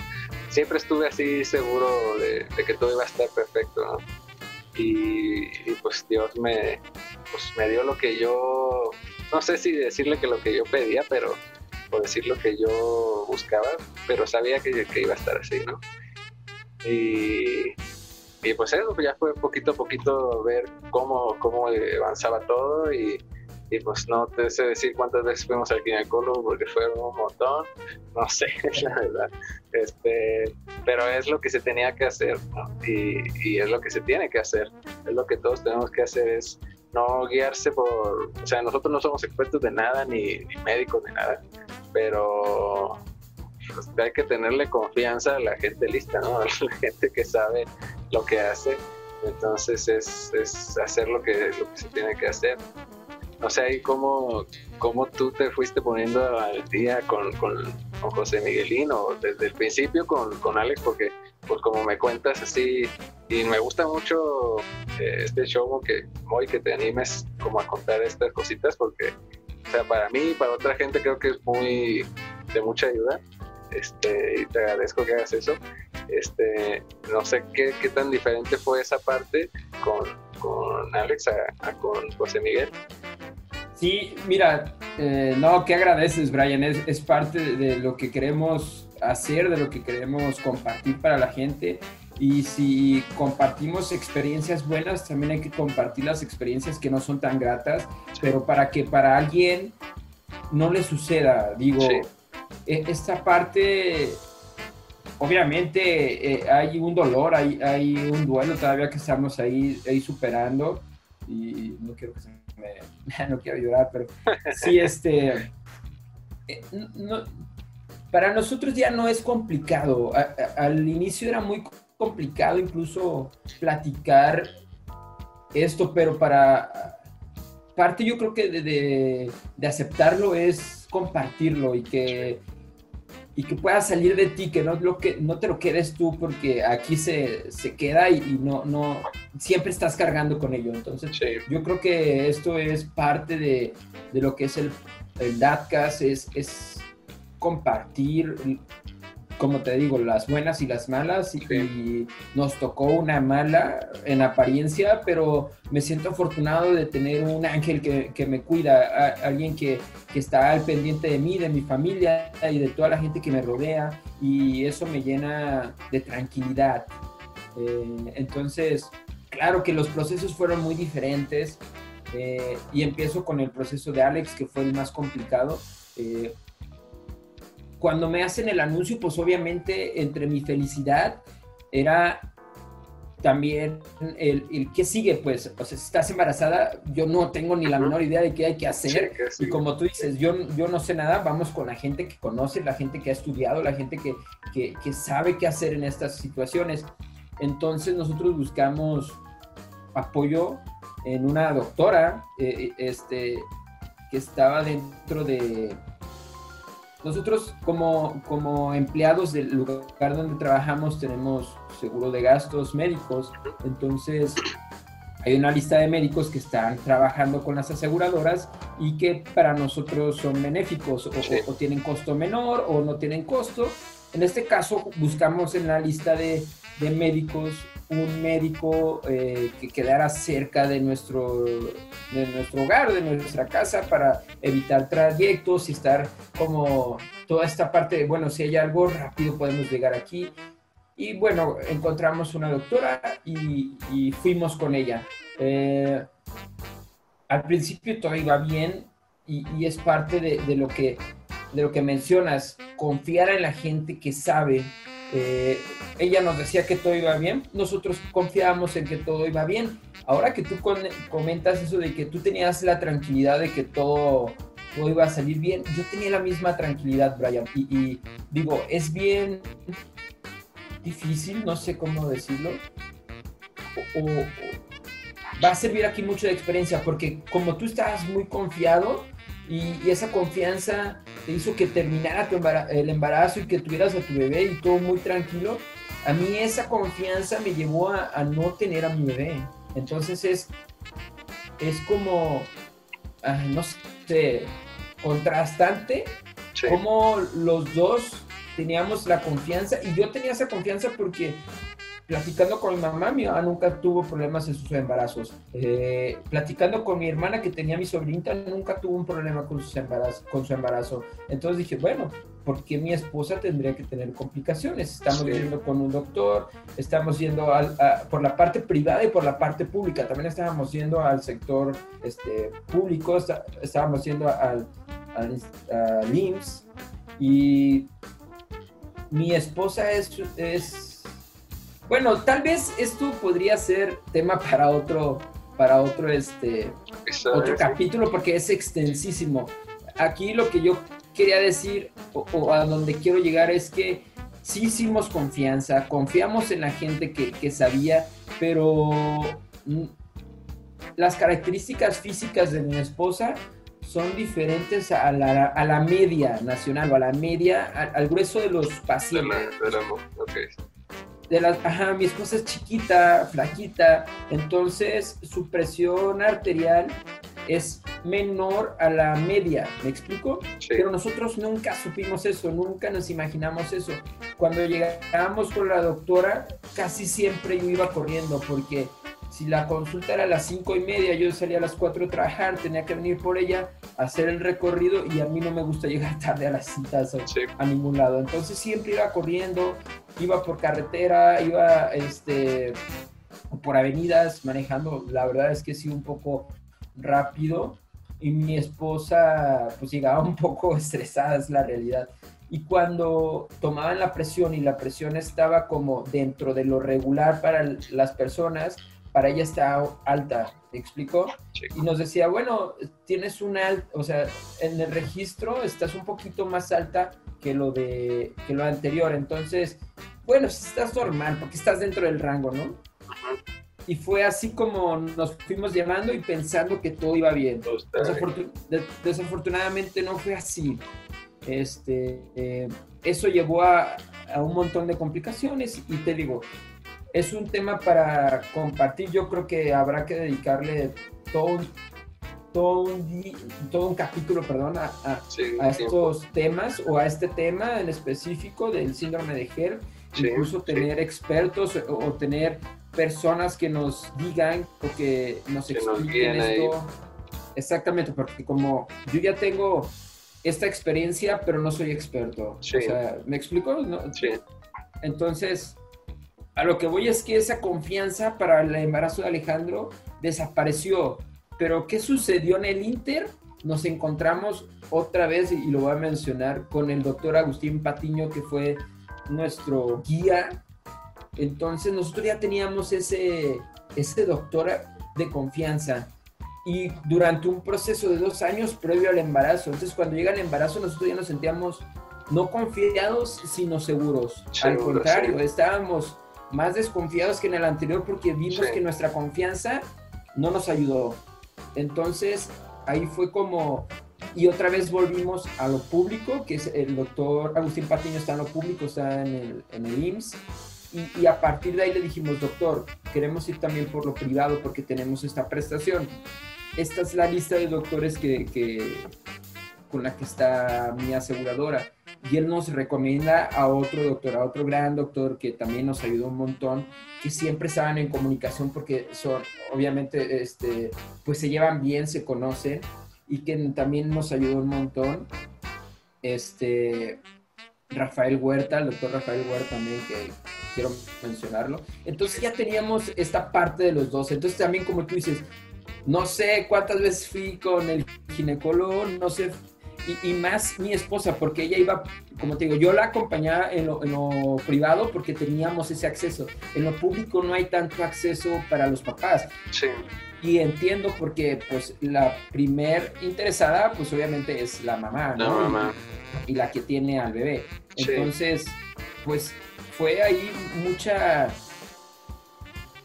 siempre estuve así seguro de, que todo iba a estar perfecto, Y, pues Dios me, pues me dio lo que yo, no sé si decirle que lo que yo pedía, pero, o decir lo que yo buscaba, pero sabía que, iba a estar así, ¿no? Y, y pues eso, ya fue poquito a poquito ver cómo, cómo avanzaba todo y, y pues no te sé decir cuántas veces fuimos al ginecólogo porque fueron un montón, no sé, la verdad, este, pero es lo que se tenía que hacer y, y, es lo que se tiene que hacer, es lo que todos tenemos que hacer, es no guiarse por, o sea, nosotros no somos expertos de nada, ni, ni médicos, ni nada, pero pues, hay que tenerle confianza a la gente lista, ¿no? A la gente que sabe lo que hace, entonces es, es hacer lo que, lo que se tiene que hacer no sé ahí cómo, cómo tú te fuiste poniendo al día con, con, José Miguelino, desde el principio con, con, Alex, porque pues como me cuentas así, y me gusta mucho eh, este show que, muy que te animes como a contar estas cositas, porque o sea, para mí y para otra gente creo que es muy de mucha ayuda. Este, y te agradezco que hagas eso. Este, no sé qué, qué tan diferente fue esa parte con, con Alex a, con José Miguel. Sí, mira, eh, no, ¿qué agradeces, Brian? Es, es, parte de lo que queremos hacer, de lo que queremos compartir para la gente. Y si compartimos experiencias buenas, también hay que compartir las experiencias que no son tan gratas, pero para que para alguien no le suceda, digo, e, esta parte obviamente eh, hay un dolor, hay, hay, un duelo todavía que estamos ahí, ahí superando y no quiero que se me, no quiero llorar, pero sí, este, eh, para nosotros ya no es complicado. al inicio era muy complicado incluso platicar esto, pero para parte yo creo que de, de aceptarlo es compartirlo y que y que pueda salir de ti, que no, lo que, no te lo quedes tú porque aquí se, se queda y, no, no, siempre estás cargando con ello. Entonces, yo creo que esto es parte de, de lo que es el, el DATCAS, es, es compartir como te digo, las buenas y las malas y, nos tocó una mala en apariencia, pero me siento afortunado de tener un ángel que, me cuida, alguien que, está al pendiente de mí, de mi familia y de toda la gente que me rodea y eso me llena de tranquilidad. Eh, entonces, claro que los procesos fueron muy diferentes eh, y empiezo con el proceso de Alex, que fue el más complicado. Eh, cuando me hacen el anuncio, pues obviamente entre mi felicidad era también el, el qué sigue, pues, o sea, si estás embarazada, yo no tengo ni la menor idea de qué hay que hacer. y como tú dices, yo, yo no sé nada, vamos con la gente que conoce, la gente que ha estudiado, la gente que, que, que sabe qué hacer en estas situaciones. Entonces nosotros buscamos apoyo en una doctora eh, este, que estaba dentro de, nosotros como, como empleados del lugar donde trabajamos tenemos seguro de gastos médicos, entonces hay una lista de médicos que están trabajando con las aseguradoras y que para nosotros son benéficos o, o tienen costo menor o no tienen costo. En este caso buscamos en la lista de, de médicos un médico eh, que quedara cerca de nuestro, de nuestro hogar, de nuestra casa, para evitar trayectos y estar como toda esta parte de, bueno, si hay algo rápido podemos llegar aquí. Y bueno, encontramos una doctora y, fuimos con ella. Eh, al principio todo iba bien y, es parte de, lo que, de lo que mencionas, confiar en la gente que sabe eh, ella nos decía que todo iba bien, nosotros confiábamos en que todo iba bien. Ahora que tú comentas eso de que tú tenías la tranquilidad de que todo, todo iba a salir bien, yo tenía la misma tranquilidad, Brian. Y, digo, es bien difícil, no sé cómo decirlo. O, va a servir aquí mucho de experiencia, porque como tú estabas muy confiado, y, esa confianza te hizo que terminara el embarazo y que tuvieras a tu bebé y todo muy tranquilo. A mí esa confianza me llevó a, no tener a mi bebé. Entonces es, es como, no sé, contrastante como los dos teníamos la confianza y yo tenía esa confianza porque platicando con mi mamá, mi mamá nunca tuvo problemas en sus embarazos. Eh, platicando con mi hermana que tenía mi sobrinita, nunca tuvo un problema con, sus con su embarazo. Entonces dije, bueno, ¿por qué mi esposa tendría que tener complicaciones? Estamos yendo con un doctor, estamos yendo por la parte privada y por la parte pública. También estábamos yendo al sector este, público, estábamos yendo al, al, IMSS y mi esposa es, es bueno, tal vez esto podría ser tema para otro, para otro, este, otro capítulo porque es extensísimo. Aquí lo que yo quería decir o, a donde quiero llegar es que sí hicimos confianza, confiamos en la gente que, que sabía, pero las características físicas de mi esposa son diferentes a la, a la media nacional o a la media, al, grueso de los pacientes. De la, de las, ajá, mi esposa es chiquita, flaquita, entonces su presión arterial es menor a la media, ¿me explico? Pero nosotros nunca supimos eso, nunca nos imaginamos eso. Cuando llegábamos con la doctora, casi siempre yo iba corriendo porque si la consulta era a las cinco y media, yo salía a las cuatro a trabajar, tenía que venir por ella, hacer el recorrido y a mí no me gusta llegar tarde a las citas a ningún lado. Entonces siempre iba corriendo, iba por carretera, iba este, por avenidas manejando. La verdad es que sí un poco rápido y mi esposa pues llegaba un poco estresada, es la realidad. Y cuando tomaban la presión y la presión estaba como dentro de lo regular para las personas, para ella está alta, ¿me explico? Y nos decía, bueno, tienes una, o sea, en el registro estás un poquito más alta que lo de que lo anterior, entonces, bueno, estás normal, porque estás dentro del rango, ¿no? Y fue así como nos fuimos llevando y pensando que todo iba bien. desafortunadamente no fue así. Este, eh, eso llevó a, a un montón de complicaciones y te digo, es un tema para compartir. Yo creo que habrá que dedicarle todo todo un, todo un capítulo perdón, a, a, estos temas o a este tema en específico del síndrome de GER. incluso tener expertos o, tener personas que nos digan o que nos expliquen esto. Exactamente, porque como yo ya tengo esta experiencia, pero no soy experto. O sea, ¿me explico? Sí. Entonces, a lo que voy es que esa confianza para el embarazo de Alejandro desapareció. Pero ¿qué sucedió en el Inter? Nos encontramos otra vez, y lo voy a mencionar, con el doctor Agustín Patiño, que fue nuestro guía. Entonces nosotros ya teníamos ese, ese doctor de confianza. Y durante un proceso de dos años previo al embarazo, entonces cuando llega el embarazo nosotros ya nos sentíamos no confiados, sino seguros. al contrario, estábamos más desconfiados que en el anterior porque vimos que nuestra confianza no nos ayudó. Entonces, ahí fue como, y otra vez volvimos a lo público, que es el doctor Agustín Patiño está en lo público, está en el, en el IMSS. Y, y, a partir de ahí le dijimos, doctor, queremos ir también por lo privado porque tenemos esta prestación. Esta es la lista de doctores que, que con la que está mi aseguradora. Y él nos recomienda a otro doctor, a otro gran doctor que también nos ayudó un montón, que siempre estaban en comunicación porque son, obviamente, este, pues se llevan bien, se conocen y que también nos ayudó un montón. Este, Rafael Huerta, el doctor Rafael Huerta también, que quiero mencionarlo. Entonces ya teníamos esta parte de los dos. Entonces también como tú dices, no sé cuántas veces fui con el ginecólogo, no sé, y, y más mi esposa, porque ella iba, como te digo, yo la acompañaba en lo, en lo, privado porque teníamos ese acceso. En lo público no hay tanto acceso para los papás. Sí. Y entiendo porque, pues, la primer interesada, pues, obviamente es la mamá, ¿no? La mamá. Y, la que tiene al bebé. Entonces, sí. pues, fue ahí mucha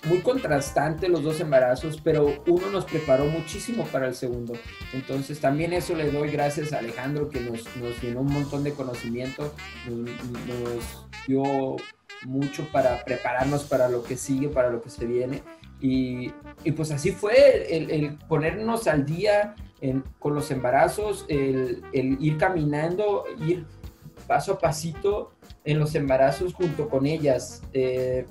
muy contrastante los dos embarazos, pero uno nos preparó muchísimo para el segundo. Entonces también eso le doy gracias a Alejandro que nos, nos llenó un montón de conocimiento, nos, nos, dio mucho para prepararnos para lo que sigue, para lo que se viene. Y, y pues así fue el, el ponernos al día en, con los embarazos, el, el ir caminando, ir paso a pasito en los embarazos junto con ellas. Eh,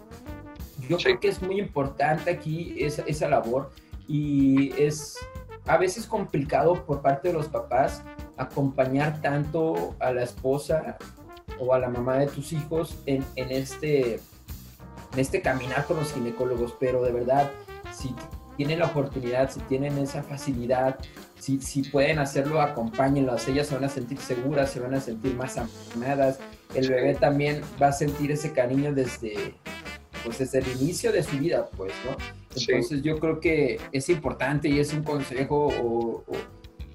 yo sí. creo que es muy importante aquí esa, esa, labor y es a veces complicado por parte de los papás acompañar tanto a la esposa o a la mamá de tus hijos en, en este, en este caminar con los ginecólogos, pero de verdad, si tienen la oportunidad, si tienen esa facilidad, si, si pueden hacerlo, acompáñenlas, ellas se van a sentir seguras, se van a sentir más amadas, el bebé también va a sentir ese cariño desde, pues desde el inicio de su vida, pues, ¿no? Entonces sí. yo creo que es importante y es un consejo, o, o,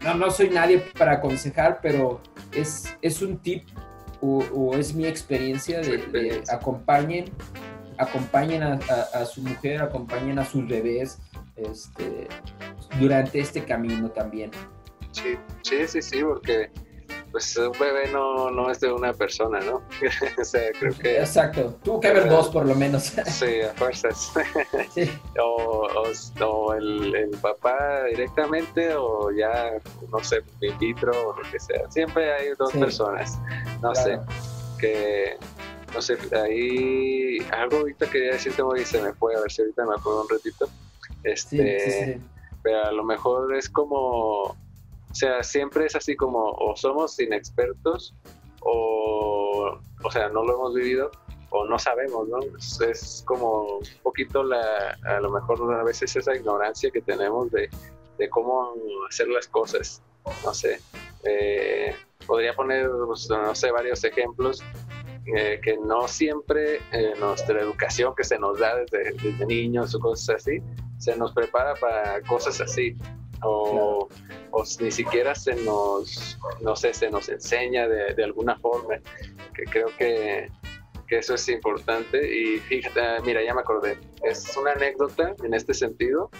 no, no soy nadie para aconsejar, pero es, es un tip o, o es mi experiencia de, de acompañen, acompañen a, a, a, su mujer, acompañen a sus bebés este, durante este camino también. Sí, sí, sí, sí, porque pues un bebé no, no es de una persona, ¿no? o sea, creo que... Exacto, tuvo que haber dos por lo menos. sí, a fuerzas. sí. O, o, o el, el, papá directamente o ya, no sé, in vitro o lo que sea. Siempre hay dos sí. personas, no claro. sé, que... No sé, ahí algo ahorita quería decirte y se me fue, a ver si ahorita me acuerdo un ratito. Este, sí, pero a lo mejor es como sea, siempre es así como o somos inexpertos o, o sea, no lo hemos vivido o no sabemos, ¿no? Es, es, como un poquito la, a lo mejor a veces esa ignorancia que tenemos de, de cómo hacer las cosas, no sé. Eh, podría poner, pues, no sé, varios ejemplos eh, que no siempre eh, nuestra educación que se nos da desde, desde, niños o cosas así, se nos prepara para cosas así. O, o, ni siquiera se nos, no sé, se nos enseña de, de alguna forma, que creo que, que, eso es importante. Y fíjate, mira, ya me acordé, es una anécdota en este sentido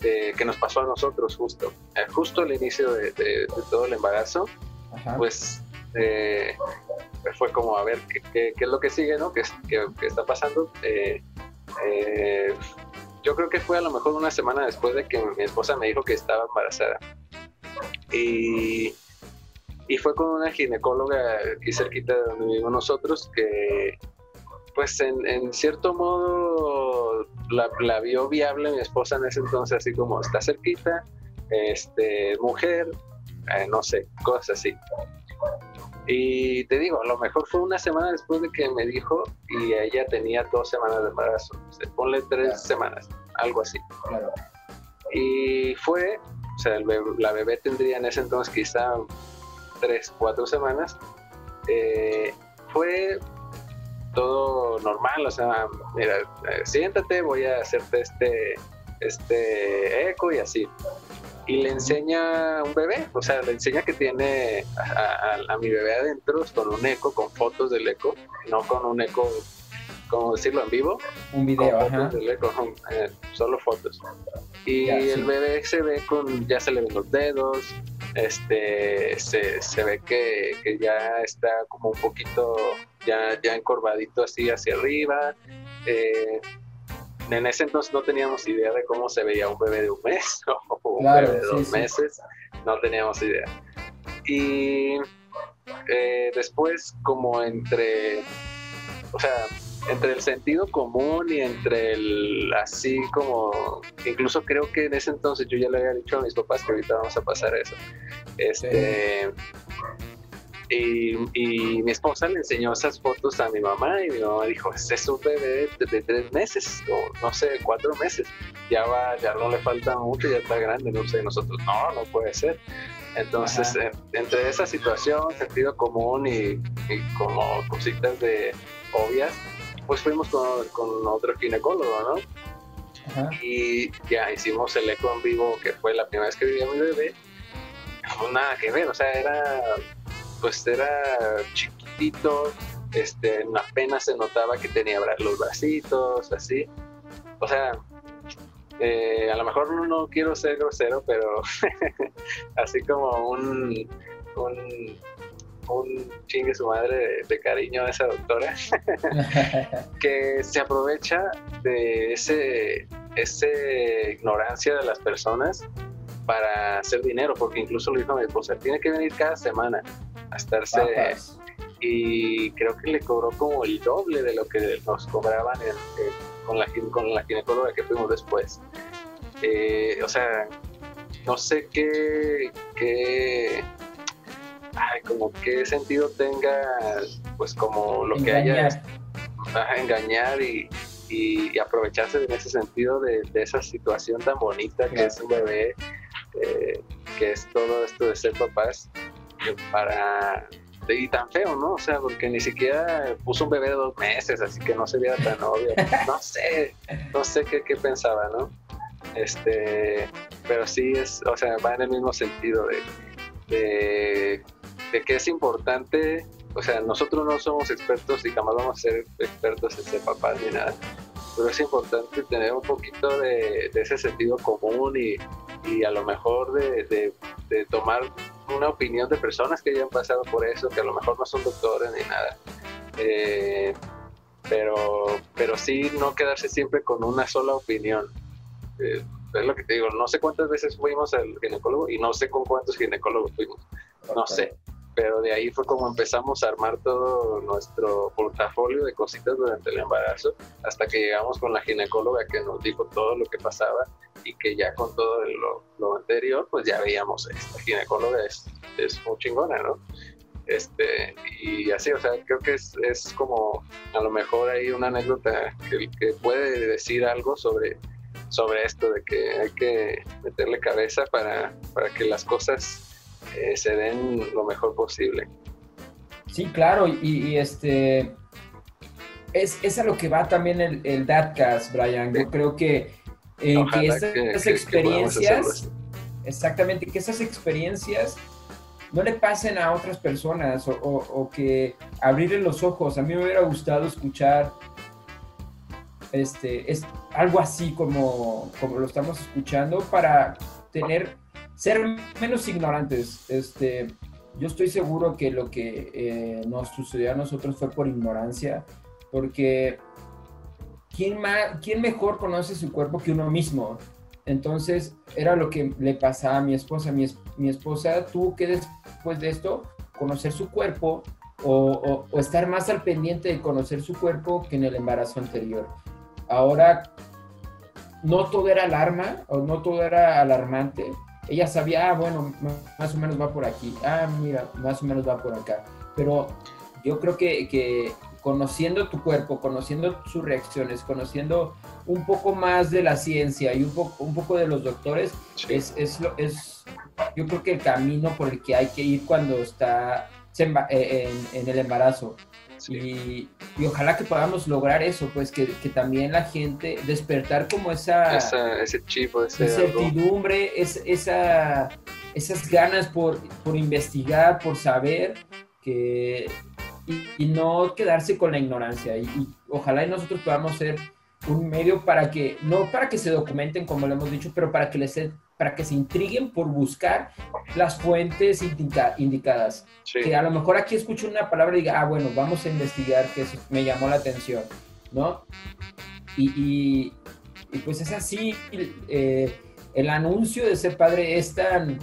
de, que nos pasó a nosotros justo, eh, justo al inicio de, de, todo el embarazo, Ajá. pues eh, fue como a ver qué, qué, qué, es lo que sigue, ¿no? ¿Qué, qué está pasando? Eh, eh, yo creo que fue a lo mejor una semana después de que mi esposa me dijo que estaba embarazada. Y, y fue con una ginecóloga aquí cerquita de donde vivimos nosotros que, pues en, en cierto modo, la, vio viable mi esposa en ese entonces, así como está cerquita, este, mujer, eh, no sé, cosas así. Y te digo, a lo mejor fue una semana después de que me dijo y ella tenía dos semanas de embarazo. O sea, ponle tres claro. semanas, algo así. Claro. Y fue, o sea, bebé, la bebé tendría en ese entonces quizá tres, cuatro semanas. Eh, fue todo normal, o sea, mira, eh, siéntate, voy a hacerte este, este eco y así y le enseña a un bebé, o sea, le enseña que tiene a, a, a, mi bebé adentro con un eco, con fotos del eco, no con un eco, como decirlo en vivo, un video, con fotos del eco, eh, solo fotos. Y ya, el sí. bebé se ve con, ya se le ven los dedos, este, se, ve que, ya está como un poquito, ya, ya encorvadito así hacia arriba. Eh, en ese entonces no teníamos idea de cómo se veía un bebé de un mes o un bebé de dos meses, no teníamos idea. Y eh, después como entre, o sea, entre el sentido común y entre el así como, incluso creo que en ese entonces yo ya le había dicho a mis papás que ahorita vamos a pasar eso. Este, y, mi esposa le enseñó esas fotos a mi mamá y mi mamá dijo, ese es un bebé de, tres meses, o no sé, cuatro meses, ya va, ya no le falta mucho, ya está grande, no sé, nosotros, no, no puede ser. Entonces, entre esa situación, sentido común y, como cositas de obvias, pues fuimos con, con otro ginecólogo, ¿no? Y ya hicimos el eco en vivo, que fue la primera vez que vivía mi bebé. No, nada que ver, o sea, era, pues era chiquitito, este, apenas se notaba que tenía los bracitos, así. O sea, eh, a lo mejor no, quiero ser grosero, pero así como un, un, un chingue su madre de, cariño a esa doctora, que se aprovecha de ese, ese ignorancia de las personas para hacer dinero, porque incluso lo dijo mi esposa, tiene que venir cada semana a estarse... Y creo que le cobró como el doble de lo que nos cobraban con, la, con la ginecóloga que fuimos después. Eh, o sea, no sé qué, qué ay, como qué sentido tenga, pues como lo que haya, a engañar y, y, aprovecharse en ese sentido de, esa situación tan bonita que es un bebé, eh, que es todo esto de ser papás, para y tan feo, ¿no? O sea, porque ni siquiera puso un bebé de dos meses, así que no se veía tan obvio. No sé, no sé qué, pensaba, ¿no? Este, pero sí es, o sea, va en el mismo sentido de, que es importante, o sea, nosotros no somos expertos y jamás vamos a ser expertos en ser papás ni nada, pero es importante tener un poquito de, ese sentido común y, y a lo mejor de, tomar una opinión de personas que ya han pasado por eso, que a lo mejor no son doctores ni nada. Eh, pero, pero sí no quedarse siempre con una sola opinión. Eh, es lo que te digo, no sé cuántas veces fuimos al ginecólogo y no sé con cuántos ginecólogos fuimos, no sé, pero de ahí fue como empezamos a armar todo nuestro portafolio de cositas durante el embarazo, hasta que llegamos con la ginecóloga que nos dijo todo lo que pasaba y que ya con todo lo, anterior, pues ya veíamos, esta ginecóloga es, es muy chingona, ¿no? Este, y así, o sea, creo que es, es como a lo mejor hay una anécdota que, que puede decir algo sobre sobre esto de que hay que meterle cabeza para, para que las cosas eh, se den lo mejor posible. Sí, claro, y, este es, es, a lo que va también el, el DATCAS, Brian. Yo creo que, eh, que esas experiencias, exactamente, que esas experiencias no le pasen a otras personas o, o, que abrirle los ojos. A mí me hubiera gustado escuchar este, es algo así como, como lo estamos escuchando para tener, ser menos ignorantes. Este, yo estoy seguro que lo que eh, nos sucedió a nosotros fue por ignorancia, porque ¿quién, más, ¿quién mejor conoce su cuerpo que uno mismo? Entonces era lo que le pasaba a mi esposa. Mi, mi esposa tuvo que después de esto conocer su cuerpo o, o, estar más al pendiente de conocer su cuerpo que en el embarazo anterior. Ahora, no todo era alarma o no todo era alarmante. Ella sabía, ah, bueno, más o menos va por aquí. Ah, mira, más o menos va por acá. Pero yo creo que, conociendo tu cuerpo, conociendo sus reacciones, conociendo un poco más de la ciencia y un, poco, un poco de los doctores, es, es, es, yo creo que el camino por el que hay que ir cuando está eh, en el embarazo. Y, ojalá que podamos lograr eso, pues que, también la gente despertar como esa, ese chivo, ese certidumbre, esa, esas ganas por, por, investigar, por saber, que, y, no quedarse con la ignorancia. Y, ojalá y nosotros podamos ser un medio para que, no para que se documenten como lo hemos dicho, pero para que les para que se intriguen por buscar las fuentes indicadas. Que a lo mejor aquí escucho una palabra y diga, ah, bueno, vamos a investigar que eso me llamó la atención, ¿no? Y, y, pues es así, eh, el anuncio de ser padre es tan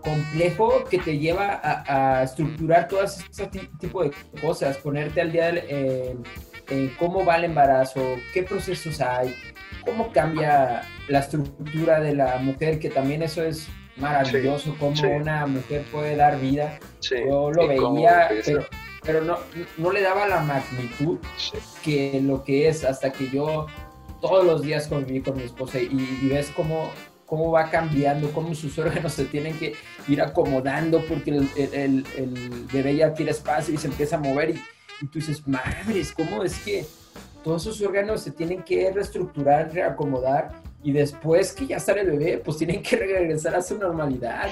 complejo que te lleva a, estructurar todo ese tipo de cosas, ponerte al día en cómo va el embarazo, qué procesos hay, cómo cambia la estructura de la mujer, que también eso es maravilloso, cómo una mujer puede dar vida. Yo lo veía, pero, pero no, no le daba la magnitud que lo que es hasta que yo todos los días conviví con mi esposa y, ves cómo, cómo va cambiando, cómo sus órganos se tienen que ir acomodando porque el, el, el, bebé ya quiere espacio y se empieza a mover y, y tú dices, madres, ¿cómo es que todos esos órganos se tienen que reestructurar, reacomodar y después que ya sale el bebé, pues tienen que regresar a su normalidad.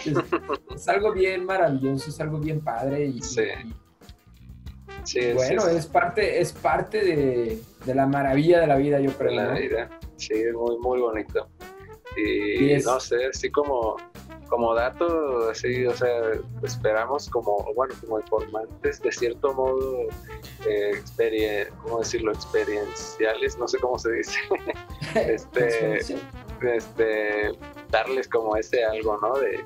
Es, algo bien maravilloso, es algo bien padre y, sí. bueno, es parte, es parte de, la maravilla de la vida, yo creo. De la vida, sí, es muy, muy bonito. Y, no sé, así como como dato, así, o sea, esperamos como, bueno, como informantes, de cierto modo, eh, ¿cómo decirlo? Experienciales, no sé cómo se dice. este, este, darles como ese algo, ¿no? De,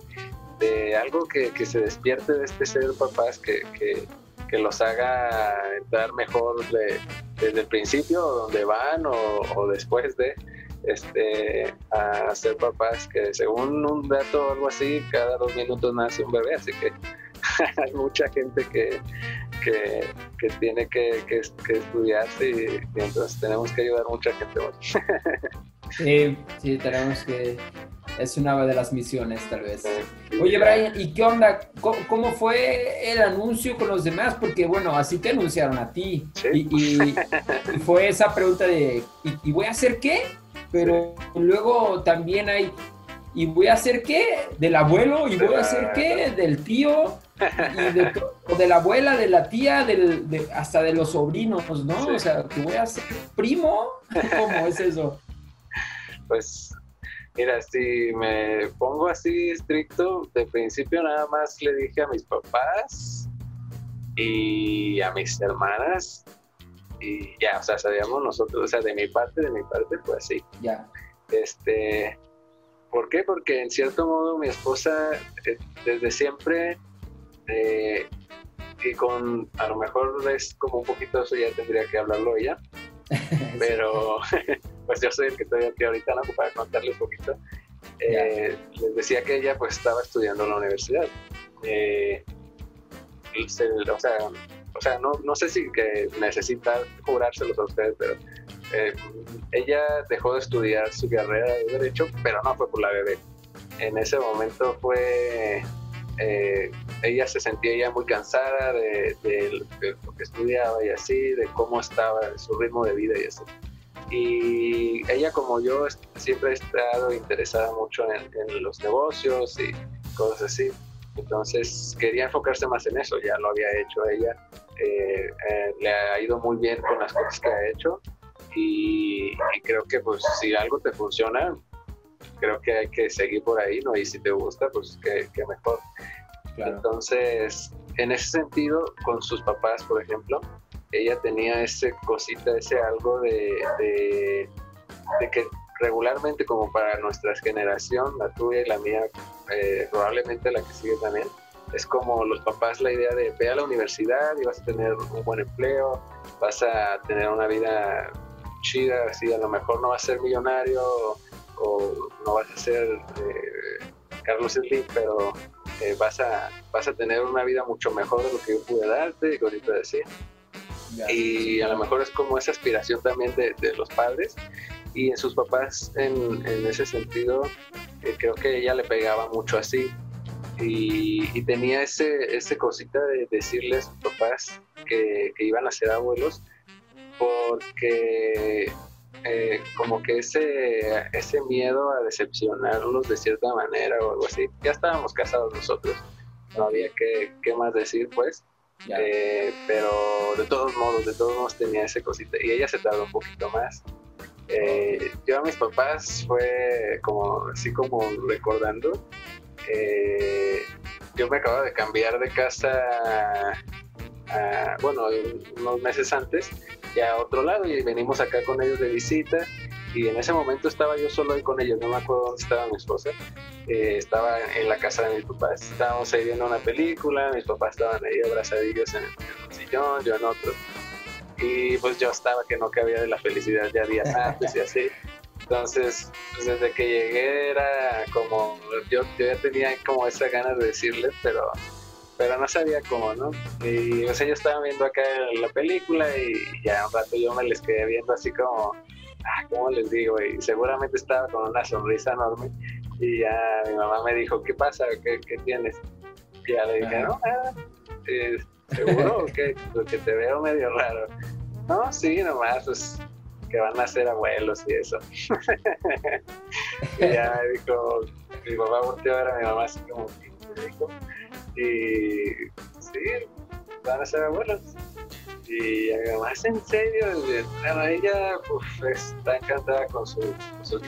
de algo que, que, se despierte de este ser papás, que, que, que los haga entrar mejor de, desde el principio, donde van o, o después de este, a ser papás, que según un dato o algo así, cada dos minutos nace un bebé, así que hay mucha gente que, que, tiene que, que, estudiarse y, entonces tenemos que ayudar a mucha gente. sí, sí, tenemos que... Es una de las misiones, tal vez. Oye, Brian, ¿y qué onda? ¿Cómo, fue el anuncio con los demás? Porque, bueno, así te anunciaron a ti. Y, fue esa pregunta de, ¿y, voy a hacer qué? Pero luego también hay, ¿y voy a hacer qué? Del abuelo, ¿y voy a hacer qué? Del tío, y de, de la abuela, de la tía, del, hasta de los sobrinos, ¿no? O sea, ¿que voy a ser primo? ¿Cómo es eso? Pues Mira, si me pongo así estricto, de principio nada más le dije a mis papás y a mis hermanas y ya, o sea, sabíamos nosotros, o sea, de mi parte, de mi parte fue así. Ya. Este, ¿por qué? Porque en cierto modo mi esposa eh, desde siempre, eh, y con, a lo mejor es como un poquito eso ya tendría que hablarlo ella, pero pues yo soy el que estoy aquí ahorita ¿no? para contarle un poquito. Eh, les decía que ella pues estaba estudiando en la universidad. o sea, o sea, no, no sé si que necesita jurárselos a ustedes, pero eh, ella dejó de estudiar su carrera de Derecho, pero no fue por la bebé. En ese momento fue, eh, ella se sentía ya muy cansada de, lo que estudiaba y así, de cómo estaba su ritmo de vida y así. Y ella como yo siempre ha estado interesada mucho en, en los negocios y cosas así. Entonces quería enfocarse más en eso, ya lo había hecho ella eh, eh, le ha ido muy bien con las cosas que ha hecho y, creo que pues si algo te funciona, creo que hay que seguir por ahí, ¿no? Y si te gusta, pues que, mejor. Entonces, en ese sentido, con sus papás, por ejemplo, ella tenía ese cosita, ese algo de, de, que regularmente como para nuestra generación, la tuya y la mía, eh, probablemente la que sigue también, es como los papás la idea de ve a la universidad y vas a tener un buen empleo, vas a tener una vida chida, así a lo mejor no vas a ser millonario o, no vas a ser eh, Carlos Slim, pero eh, vas, a, vas a tener una vida mucho mejor de lo que yo pude darte, y ahorita decir. Y a lo mejor es como esa aspiración también de, los padres y en sus papás en, en ese sentido eh, creo que ella le pegaba mucho así y, tenía ese, ese cosita de decirles a sus papás que, iban a ser abuelos porque eh, como que ese, ese miedo a decepcionarlos de cierta manera o algo así. Ya estábamos casados nosotros, no había qué, qué más decir pues, Eh, pero de todos modos, de todos modos tenía ese cosita. Y ella se tardó un poquito más. Eh, yo a mis papás fue como, así como recordando, eh, yo me acabo de cambiar de casa, bueno, unos meses antes, ya a otro lado y venimos acá con ellos de visita y en ese momento estaba yo solo ahí con ellos, no me acuerdo dónde estaba mi esposa, eh, estaba en la casa de mis papás, estábamos ahí viendo una película, mis papás estaban ahí abrazadillos en el, sillón, yo en otro, y pues yo estaba que no cabía de la felicidad ya días antes y así. Entonces, pues desde que llegué era como, yo, yo ya tenía como esa ganas de decirle, pero pero no sabía cómo, ¿no? Y o sea, yo estaba viendo acá la película y ya un rato yo me les quedé viendo así como, ah, ¿cómo les digo? Y seguramente estaba con una sonrisa enorme y ya mi mamá me dijo, ¿qué pasa? ¿Qué, qué tienes? Y ya le dije, no, nada, eh, ¿seguro que Porque te veo medio raro. No, sí, nomás, pues que van a ser abuelos y eso. y ya dijo, mi papá volteó a mi mamá así como, ¿qué dijo? Y sí, van a ser abuelos. Y además, en serio, bueno, ella está encantada con su, con su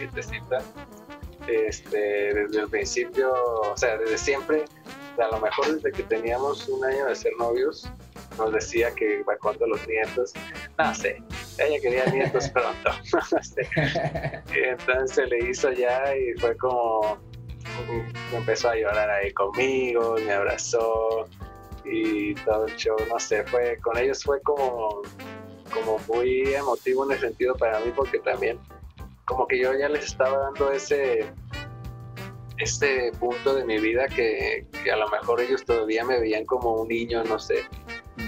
Este, desde el principio, o sea, desde siempre, a lo mejor desde que teníamos un año de ser novios, nos decía que va cuando los nietos, no sé, ella quería nietos pronto, no sé. Entonces le hizo ya y fue como, empezó a llorar ahí conmigo, me abrazó y todo el show, no sé, fue con ellos fue como, como muy emotivo en el sentido para mí porque también como que yo ya les estaba dando ese ese punto de mi vida que, a lo mejor ellos todavía me veían como un niño, no sé,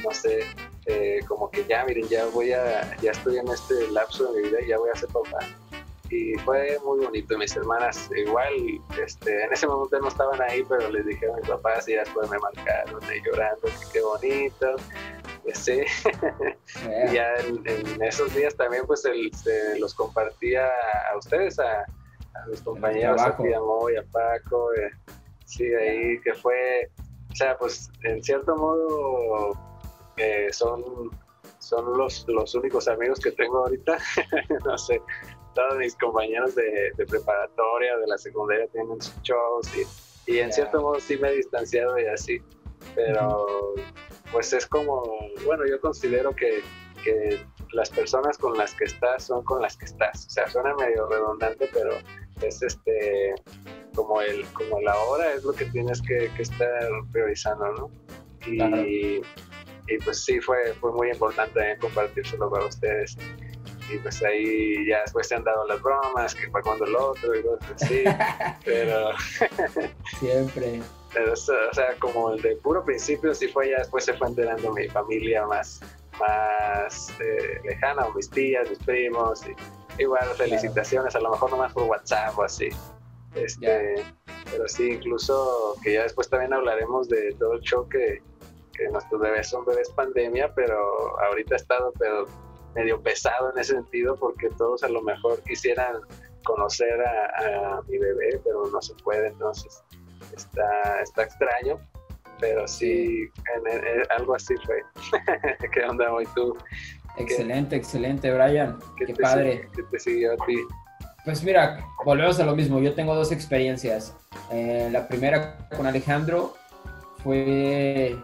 no sé, eh, como que ya miren, ya voy a, ya estoy en este lapso de mi vida y ya voy a ser papá y fue muy bonito. Mis hermanas igual, este, en ese momento no estaban ahí, pero les dije a mis papás y después me marcaron llorando, que qué bonito. Pues sí, y ya en, esos días también pues se los compartía a ustedes, a, mis compañeros, a Piamo y a Paco, eh, sí, ahí que fue, o sea, pues en cierto modo eh, son son los, los únicos amigos que tengo ahorita, no sé, todos mis compañeros de, preparatoria, de la secundaria tienen sus shows y, y en cierto modo sí me he distanciado y así, pero pues es como, bueno, yo considero que, que, las personas con las que estás son con las que estás, o sea, suena medio redundante, pero es este, como el, como la hora es lo que tienes que, que estar priorizando, ¿no? Y, y pues sí, fue, fue muy importante compartírselo para ustedes y pues ahí ya después se han dado las bromas, que fue cuando el otro y cosas así, pero... Siempre. Pero, o sea, como el de puro principio sí fue, ya después se fue enterando mi familia más, más eh, lejana, o mis tías, mis primos, y igual felicitaciones, a lo mejor nomás por WhatsApp o así. Este, Pero sí, incluso que ya después también hablaremos de todo el show que, que nuestros bebés son bebés pandemia, pero ahorita ha estado pero medio pesado en ese sentido porque todos a lo mejor quisieran conocer a, mi bebé, pero no se puede, entonces está, está extraño, pero sí, algo así fue. ¿Qué onda hoy tú? Excelente, excelente, Brian. Qué, padre. ¿Qué te siguió a ti? Pues mira, volvemos a lo mismo. Yo tengo dos experiencias. Eh, la primera con Alejandro fue,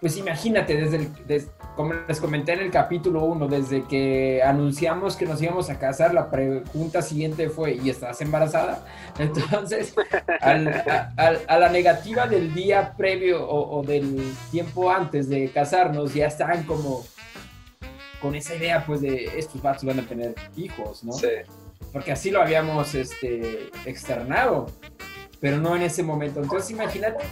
pues imagínate, desde, el, como les comenté en el capítulo 1, desde que anunciamos que nos íbamos a casar, la pregunta siguiente fue, ¿y estás embarazada? Entonces, a, la negativa del día previo o, del tiempo antes de casarnos, ya estaban como con esa idea, pues, de estos vatos van a tener hijos, ¿no? Sí. Porque así lo habíamos este, externado, pero no en ese momento. Entonces, imagínate,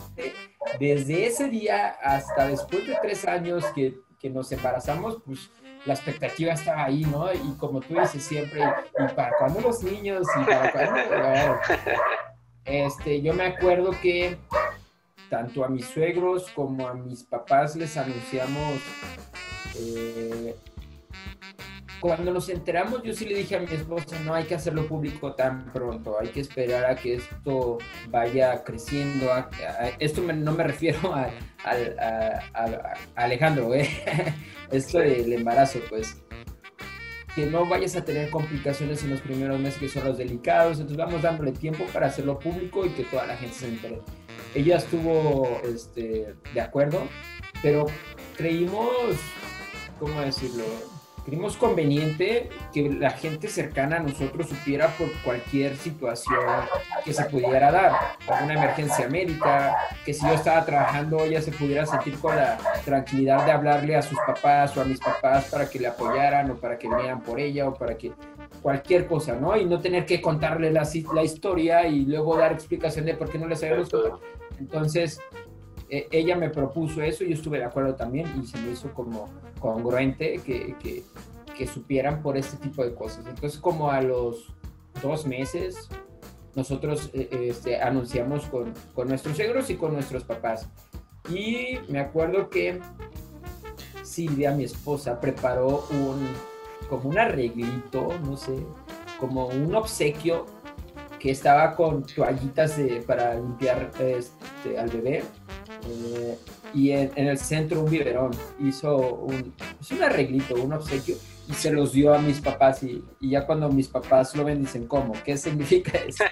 desde ese día hasta después de tres años que que nos embarazamos, pues la expectativa estaba ahí, ¿no? Y como tú dices siempre, ¿y para cuándo los niños? ¿Y para cuándo? Este, yo me acuerdo que tanto a mis suegros como a mis papás les anunciamos eh, cuando nos enteramos, yo sí le dije a mi esposa, no hay que hacerlo público tan pronto, hay que esperar a que esto vaya creciendo. esto no me refiero a, Alejandro, ¿eh? esto del embarazo, pues que no vayas a tener complicaciones en los primeros meses que son los delicados, entonces vamos dándole tiempo para hacerlo público y que toda la gente se entere. Ella estuvo este, de acuerdo, pero creímos, ¿cómo decirlo? Creímos conveniente que la gente cercana a nosotros supiera por cualquier situación que se pudiera dar, alguna emergencia médica, que si yo estaba trabajando ella se pudiera sentir con la tranquilidad de hablarle a sus papás o a mis papás para que le apoyaran o para que vinieran por ella o para que cualquier cosa, ¿no? Y no tener que contarle la, la historia y luego dar explicación de por qué no les habíamos Entonces, e, ella me propuso eso yo estuve de acuerdo también y se me hizo como congruente que, que, que supieran por este tipo de cosas. Entonces como a los dos meses nosotros eh, este, anunciamos con, con, nuestros suegros y con nuestros papás. Y me acuerdo que Silvia, mi esposa, preparó un, como un arreglito, no sé, como un obsequio que estaba con toallitas de, para limpiar este, al bebé eh, y en, el centro un biberón. Hizo un, un arreglito, un obsequio y se los dio a mis papás y, y, ya cuando mis papás lo ven dicen, ¿cómo? ¿Qué significa eso?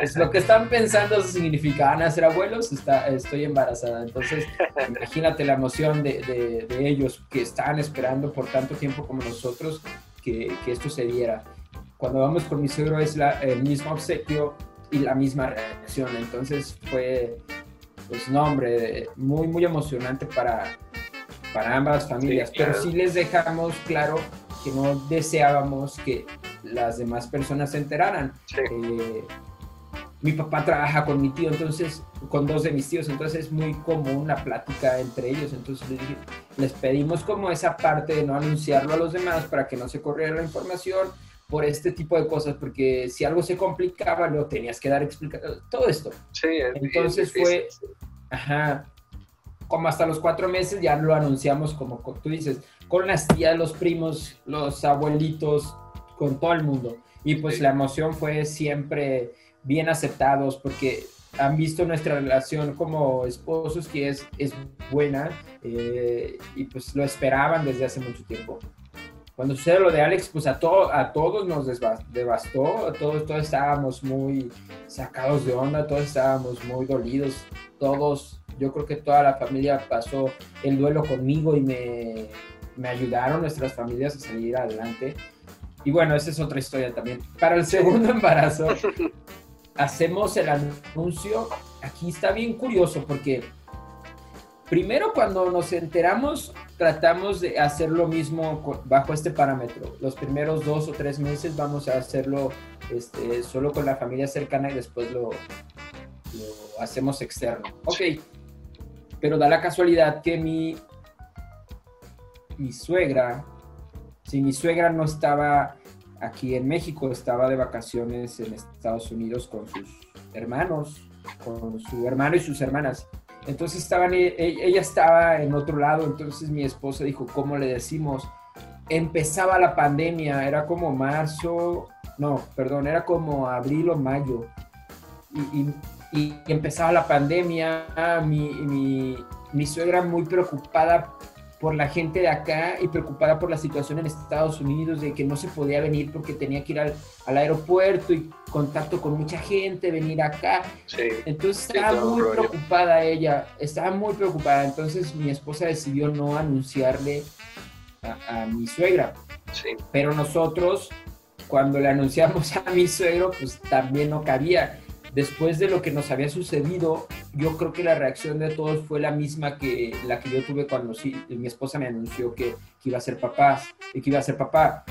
es lo que están pensando significa, ¿van a ser abuelos? Está, estoy embarazada. Entonces, imagínate la emoción de, de, ellos que estaban esperando por tanto tiempo como nosotros que, que esto se diera. Cuando vamos con mi suegro es la, el mismo obsequio y la misma reacción. Entonces fue, pues no, hombre, muy, muy emocionante para, para ambas familias, pero sí les dejamos claro que no deseábamos que las demás personas se enteraran. Eh, mi papá trabaja con mi tío, entonces, con dos de mis tíos, entonces es muy común la plática entre ellos. Entonces les, les pedimos como esa parte de no anunciarlo a los demás para que no se corriera la información por este tipo de cosas, porque si algo se complicaba, lo tenías que dar explicación, todo esto. Sí, entonces fue, ajá, como hasta los cuatro meses ya lo anunciamos como tú dices, con las tías, los primos, los abuelitos, con todo el mundo. Y pues la emoción fue siempre bien aceptados porque han visto nuestra relación como esposos que es, es buena eh, y pues lo esperaban desde hace mucho tiempo. Cuando sucede lo de Alex, pues a, todo, a todos nos devastó, a todos, todos estábamos muy sacados de onda, todos estábamos muy dolidos, todos, yo creo que toda la familia pasó el duelo conmigo y me, me ayudaron nuestras familias a salir adelante. Y bueno, esa es otra historia también. Para el segundo embarazo, hacemos el anuncio. Aquí está bien curioso porque primero cuando nos enteramos, tratamos de hacer lo mismo bajo este parámetro. Los primeros dos o tres meses vamos a hacerlo este, solo con la familia cercana y después lo, hacemos externo. Ok, pero da la casualidad que mi mi suegra, si mi suegra no estaba aquí en México, estaba de vacaciones en Estados Unidos con sus hermanos, con su hermano y sus hermanas. Entonces estaban, e, e, ella estaba en otro lado, entonces mi esposa dijo, ¿cómo le decimos? Empezaba la pandemia, era como marzo, no, perdón, era como abril o mayo. Y, empezaba la pandemia, mi, mi, mi suegra muy preocupada por la gente de acá y preocupada por la situación en Estados Unidos, de que no se podía venir porque tenía que ir al, aeropuerto y contacto con mucha gente, venir acá. Entonces estaba muy preocupada ella, estaba muy preocupada. Entonces mi esposa decidió no anunciarle a, mi suegra. Pero nosotros, cuando le anunciamos a mi suegro, pues también no cabía después de lo que nos había sucedido, yo creo que la reacción de todos fue la misma que la que yo tuve cuando sí, mi esposa me anunció que, iba a ser papá que iba a ser papá.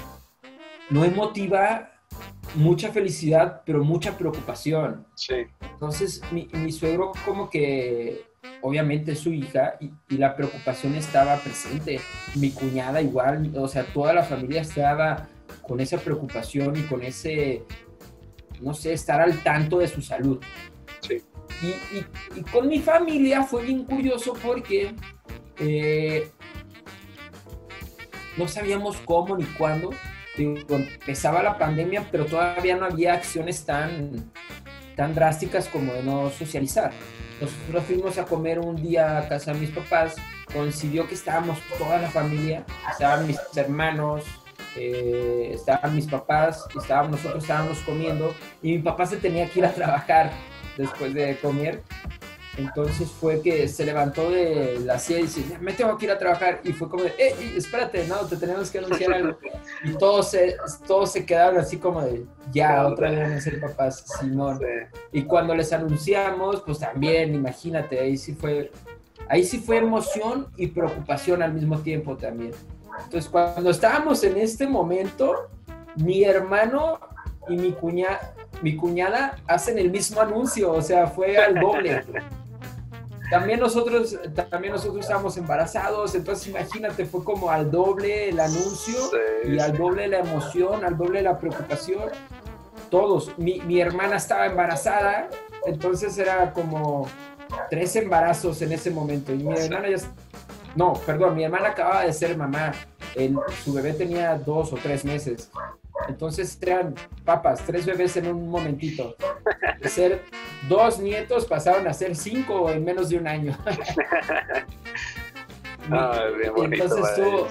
No emotiva mucha felicidad, pero mucha preocupación. Sí. Entonces, mi, mi suegro como que obviamente es su hija y, y, la preocupación estaba presente. Mi cuñada igual, o sea, toda la familia estaba con esa preocupación y con ese no sé, estar al tanto de su salud. Sí. Y, con mi familia fue bien curioso porque eh, no sabíamos cómo ni cuándo, digo, empezaba la pandemia, pero todavía no había acciones tan, tan drásticas como de no socializar. Nosotros fuimos a comer un día a casa de mis papás, coincidió que estábamos toda la familia, estaban mis hermanos, eh, estaban mis papás, estábamos, nosotros estábamos comiendo y mi papá se tenía que ir a trabajar después de comer entonces fue que se levantó de la silla y dice, me tengo que ir a trabajar. Y fue como de, eh, espérate, no, te tenemos que anunciar algo. Y todos se, todos se quedaron así como de, ya, otra vez van a ser papás, Simón. Y cuando les anunciamos, pues también, imagínate, ahí sí fue, ahí sí fue emoción y preocupación al mismo tiempo también. Entonces, cuando estábamos en este momento, mi hermano y mi cuñada, mi cuñada hacen el mismo anuncio, o sea, fue al doble. También nosotros, también nosotros estábamos embarazados, entonces imagínate, fue como al doble el anuncio y al doble la emoción, al doble la preocupación. Todos, mi, mi hermana estaba embarazada, entonces era como tres embarazos en ese momento. Y mi hermana ya, no, perdón, mi hermana acababa de ser mamá, su bebé tenía dos o tres meses. Entonces eran papas, tres bebés en un momentito. De ser dos nietos pasaron a ser cinco en menos de un año. Ah, entonces tú,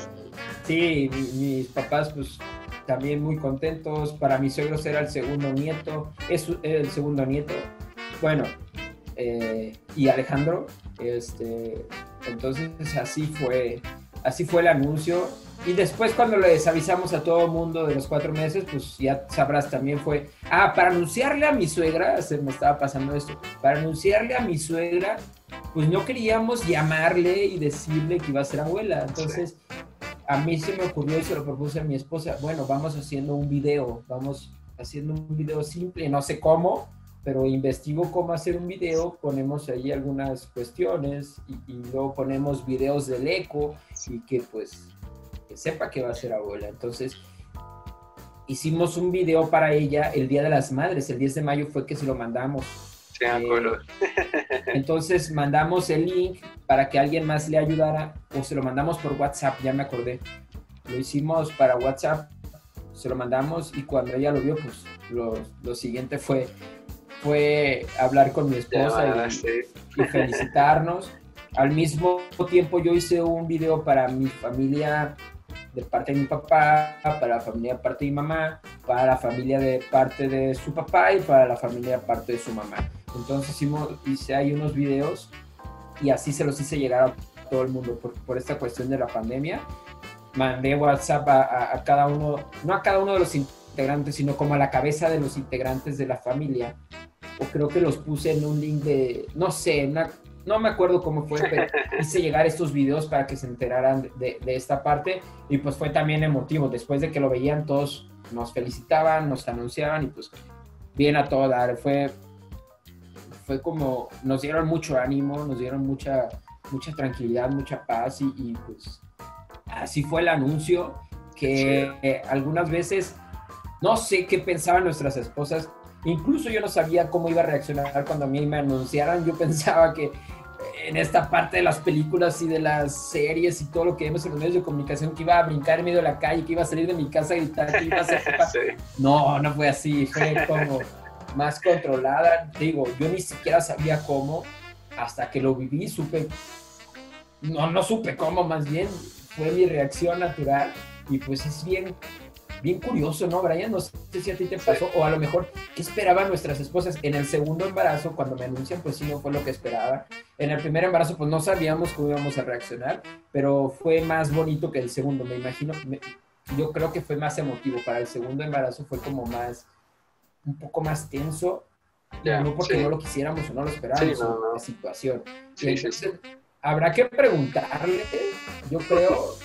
sí, mis papás pues también muy contentos. Para mis suegros era el segundo nieto, es el segundo nieto. Bueno, eh, y Alejandro, este, entonces así fue, así fue el anuncio y después cuando les avisamos a todo el mundo de los cuatro meses, pues ya sabrás, también fue, ah, para anunciarle a mi suegra, se me estaba pasando esto, para anunciarle a mi suegra, pues no queríamos llamarle y decirle que iba a ser abuela. Entonces, a mí se me ocurrió y se lo propuse a mi esposa, bueno, vamos haciendo un video, vamos haciendo un video simple, no sé cómo, pero investigo cómo hacer un video, ponemos ahí algunas cuestiones y, y luego ponemos videos del eco y que pues sepa que va a ser abuela. Entonces, hicimos un video para ella el Día de las Madres, el 10 de mayo fue que se lo mandamos. Sí. Eh, entonces mandamos el link para que alguien más le ayudara o se lo mandamos por WhatsApp, ya me acordé. Lo hicimos para WhatsApp, se lo mandamos y cuando ella lo vio, pues lo, lo siguiente fue, fue hablar con mi esposa y, y felicitarnos. Al mismo tiempo yo hice un video para mi familia de parte de mi papá, para la familia de parte de mi mamá, para la familia de parte de su papá y para la familia de parte de su mamá. Entonces hice ahí unos videos y así se los hice llegar a todo el mundo por, por esta cuestión de la pandemia. Mandé WhatsApp a, cada uno, no a cada uno de los integrantes, sino como a la cabeza de los integrantes de la familia. O creo que los puse en un link de, no sé, una no me acuerdo cómo fue, pero hice llegar estos videos para que se enteraran de, esta parte y pues fue también emotivo. Después de que lo veían, todos nos felicitaban, nos anunciaban y pues bien a todo dar. Fue, fue como, nos dieron mucho ánimo, nos dieron mucha, mucha tranquilidad, mucha paz y, pues así fue el anuncio que eh, algunas veces no sé qué pensaban nuestras esposas Incluso yo no sabía cómo iba a reaccionar cuando a mí me anunciaran. Yo pensaba que en esta parte de las películas y de las series y todo lo que vemos en los medios de comunicación, que iba a brincar en medio de la calle, que iba a salir de mi casa a gritar, que iba a hacer... No, no fue así. Fue como más controlada. Digo, yo ni siquiera sabía cómo. Hasta que lo viví, supe... No, no supe cómo, más bien. Fue mi reacción natural. Y pues es bien bien curioso, ¿no, Brian? No sé si a ti te pasó, o a lo mejor, ¿qué esperaban nuestras esposas? En el segundo embarazo, cuando me anuncian, pues sí, no fue lo que esperaba. En el primer embarazo, pues no sabíamos cómo íbamos a reaccionar, pero fue más bonito que el segundo, me imagino. yo creo que fue más emotivo. Para el segundo embarazo fue como más, un poco más tenso, no porque no lo quisiéramos o no lo esperábamos, sí, la situación. entonces, habrá que preguntarle, yo creo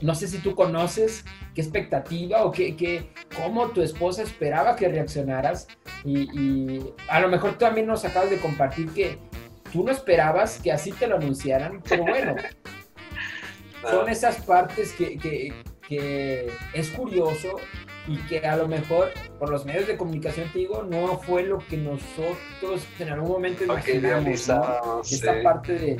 no sé si tú conoces qué expectativa o qué, qué, cómo tu esposa esperaba que reaccionaras y, a lo mejor también nos acabas de compartir que tú no esperabas que así te lo anunciaran, pero bueno, son esas partes que, que, que, es curioso y que a lo mejor por los medios de comunicación te digo, no fue lo que nosotros en algún momento imaginamos, Esta parte de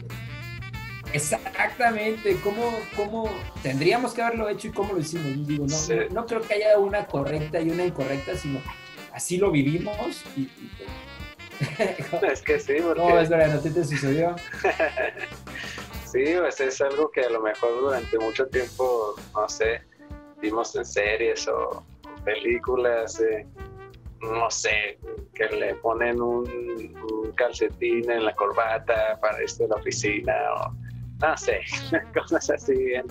Exactamente, ¿cómo, ¿cómo, tendríamos que haberlo hecho y cómo lo hicimos? Digo, no, no, creo que haya una correcta y una incorrecta, sino así lo vivimos y, pues, es que sí, porque... No, es verdad, ¿no te, te sucedió? sí, pues es algo que a lo mejor durante mucho tiempo, no sé, vimos en series o películas, eh, no sé, que le ponen un, calcetín en la corbata para irse a la oficina o no sé, cosas así bien,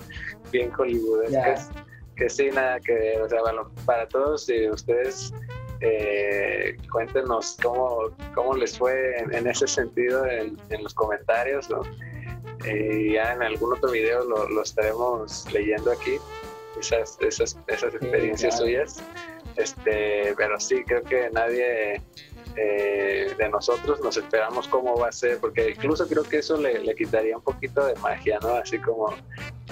bien hollywoodescas. Que sí, nada que. O sea, bueno, para todos y ustedes, eh, cuéntenos cómo, cómo les fue en, ese sentido en, los comentarios. ¿no? Eh, ya en algún otro video lo, estaremos leyendo aquí, esas, esas, esas experiencias suyas. Este, pero sí, creo que nadie eh, de nosotros nos esperamos cómo va a ser, porque incluso creo que eso le, quitaría un poquito de magia, ¿no? Así como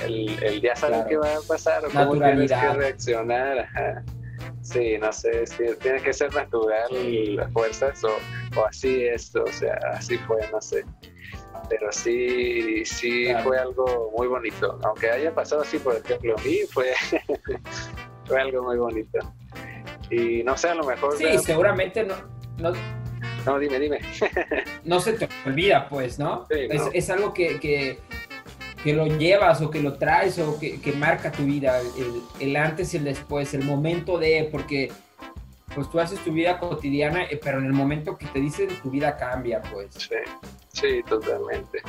el, el ya saber qué va a pasar o cómo tienes que reaccionar. Sí, no sé, tiene que ser natural las fuerzas o, o, así es, o sea, así fue, no sé. Pero sí, sí fue algo muy bonito. Aunque haya pasado así, por ejemplo, a mí fue, fue algo muy bonito. Y no sé, a lo mejor... Sí, seguramente no, no... No, dime, dime. no se te olvida, pues, ¿no? es, algo que, que, lo llevas o que lo traes o que, marca tu vida, el, antes y el después, el momento de, porque pues tú haces tu vida cotidiana, eh, pero en el momento que te dicen tu vida cambia, pues. Sí, sí, totalmente.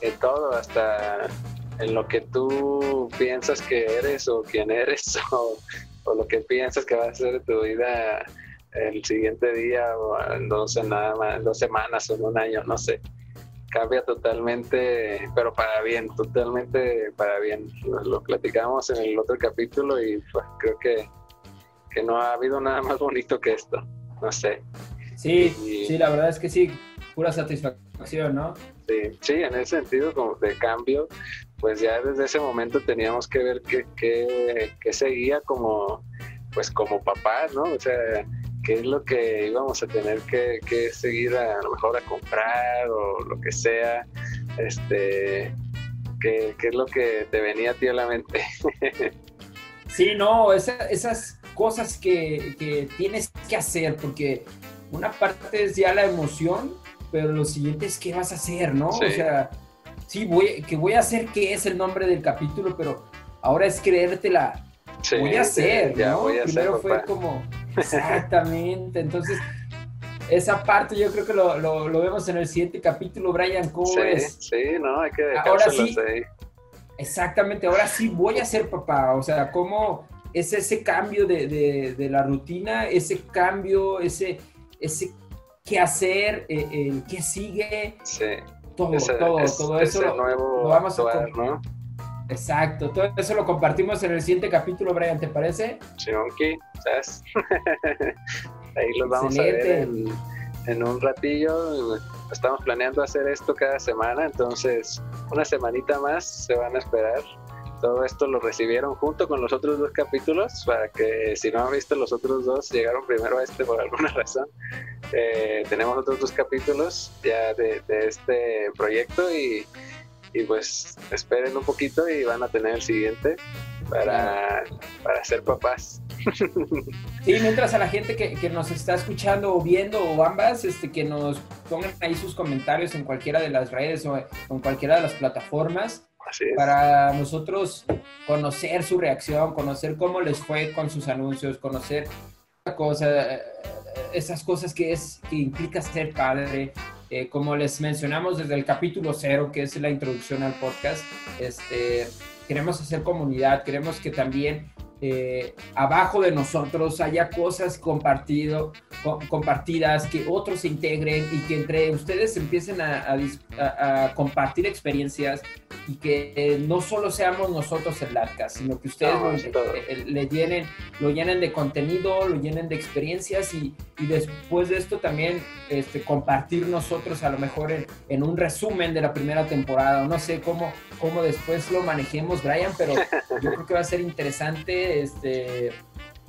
En todo, hasta en lo que tú piensas que eres o quién eres o o lo que piensas que va a ser tu vida el siguiente día o en dos, nada más, dos semanas o en un año, no sé. Cambia totalmente, pero para bien, totalmente para bien. Lo, platicamos en el otro capítulo y pues, creo que, que no ha habido nada más bonito que esto, no sé. Sí, sí, la verdad es que sí, pura satisfacción, ¿no? Sí, sí, en ese sentido como de cambio, pues ya desde ese momento teníamos que ver qué, qué, seguía como, pues como papás, ¿no? O sea, qué es lo que íbamos a tener que, seguir a, lo mejor a comprar o lo que sea, este, qué, es lo que te venía a ti a la mente. sí, no, esas cosas que, que tienes que hacer, porque una parte es ya la emoción, pero lo siguiente es qué vas a hacer, ¿no? O sea, sí, voy, que voy a hacer qué es el nombre del capítulo, pero ahora es creértela. Voy a hacer, ¿no? Primero fue como, exactamente, entonces esa parte yo creo que lo, lo, vemos en el siguiente capítulo, Brian, ¿cómo sí, ves? Sí, no, hay que ahora sí, Exactamente, ahora sí voy a ser papá, o sea, cómo es ese cambio de, de, de la rutina, ese cambio, ese, ese qué hacer, eh, el qué sigue. Sí todo, todo, todo eso lo, vamos a ¿no? Exacto, todo eso lo compartimos en el siguiente capítulo, Brian, ¿te parece? Sí, ¿sabes? Ahí los vamos a ver en, un ratillo. Estamos planeando hacer esto cada semana, entonces una semanita más se van a esperar. Todo esto lo recibieron junto con los otros dos capítulos para que si no han visto los otros dos, llegaron primero a este por alguna razón. Eh, tenemos otros dos capítulos ya de, este proyecto y, pues esperen un poquito y van a tener el siguiente para, para ser papás. Sí, mientras a la gente que, nos está escuchando o viendo o ambas, este, que nos pongan ahí sus comentarios en cualquiera de las redes o en cualquiera de las plataformas. Para nosotros conocer su reacción, conocer cómo les fue con sus anuncios, conocer cosa, esas cosas que, es, que implica ser padre. Eh, como les mencionamos desde el capítulo cero, que es la introducción al podcast, este, queremos hacer comunidad, queremos que también eh, abajo de nosotros haya cosas compartido, compartidas, que otros se integren y que entre ustedes empiecen a, a, compartir experiencias y que eh, no solo seamos nosotros el LATCA, sino que ustedes lo, eh, le llenen, lo llenen de contenido, lo llenen de experiencias y, y después de esto también este, compartir nosotros a lo mejor en, en, un resumen de la primera temporada, no sé cómo, cómo después lo manejemos, Brian, pero yo creo que va a ser interesante este,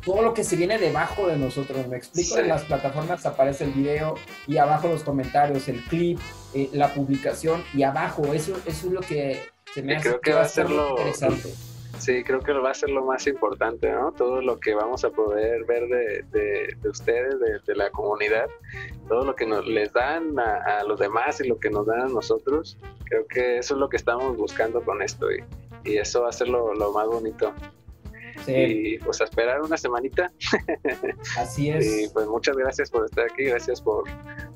todo lo que se viene debajo de nosotros. Me explico, en las plataformas aparece el video y abajo los comentarios, el clip, eh, la publicación y abajo, eso, eso es lo que se me hace creo que, va a ser lo interesante. Sí, creo que va a ser lo más importante, ¿no? Todo lo que vamos a poder ver de, de, ustedes, de, la comunidad, todo lo que nos les dan a, los demás y lo que nos dan a nosotros, creo que eso es lo que estamos buscando con esto y, y eso va a ser lo, lo más bonito. Y pues a esperar una semanita. Así es. Y pues muchas gracias por estar aquí, gracias por,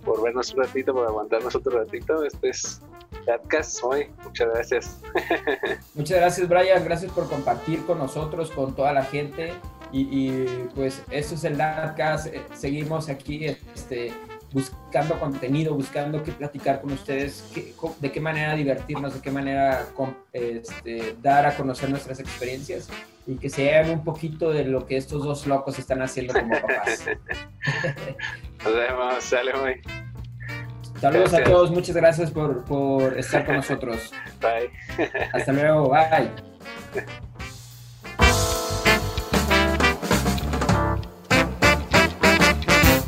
por vernos un ratito, por aguantarnos otro ratito. Este es Podcast hoy. Muchas gracias. Muchas gracias, Brian. Gracias por compartir con nosotros, con toda la gente. Y, pues eso es el Dadcast. Eh, seguimos aquí este, buscando contenido, buscando qué platicar con ustedes, de qué manera divertirnos, de qué manera este, dar a conocer nuestras experiencias y que se hagan un poquito de lo que estos dos locos están haciendo como papás. Nos vemos, sale muy. Saludos a todos, muchas gracias por, por estar con nosotros. Bye. Hasta luego, bye.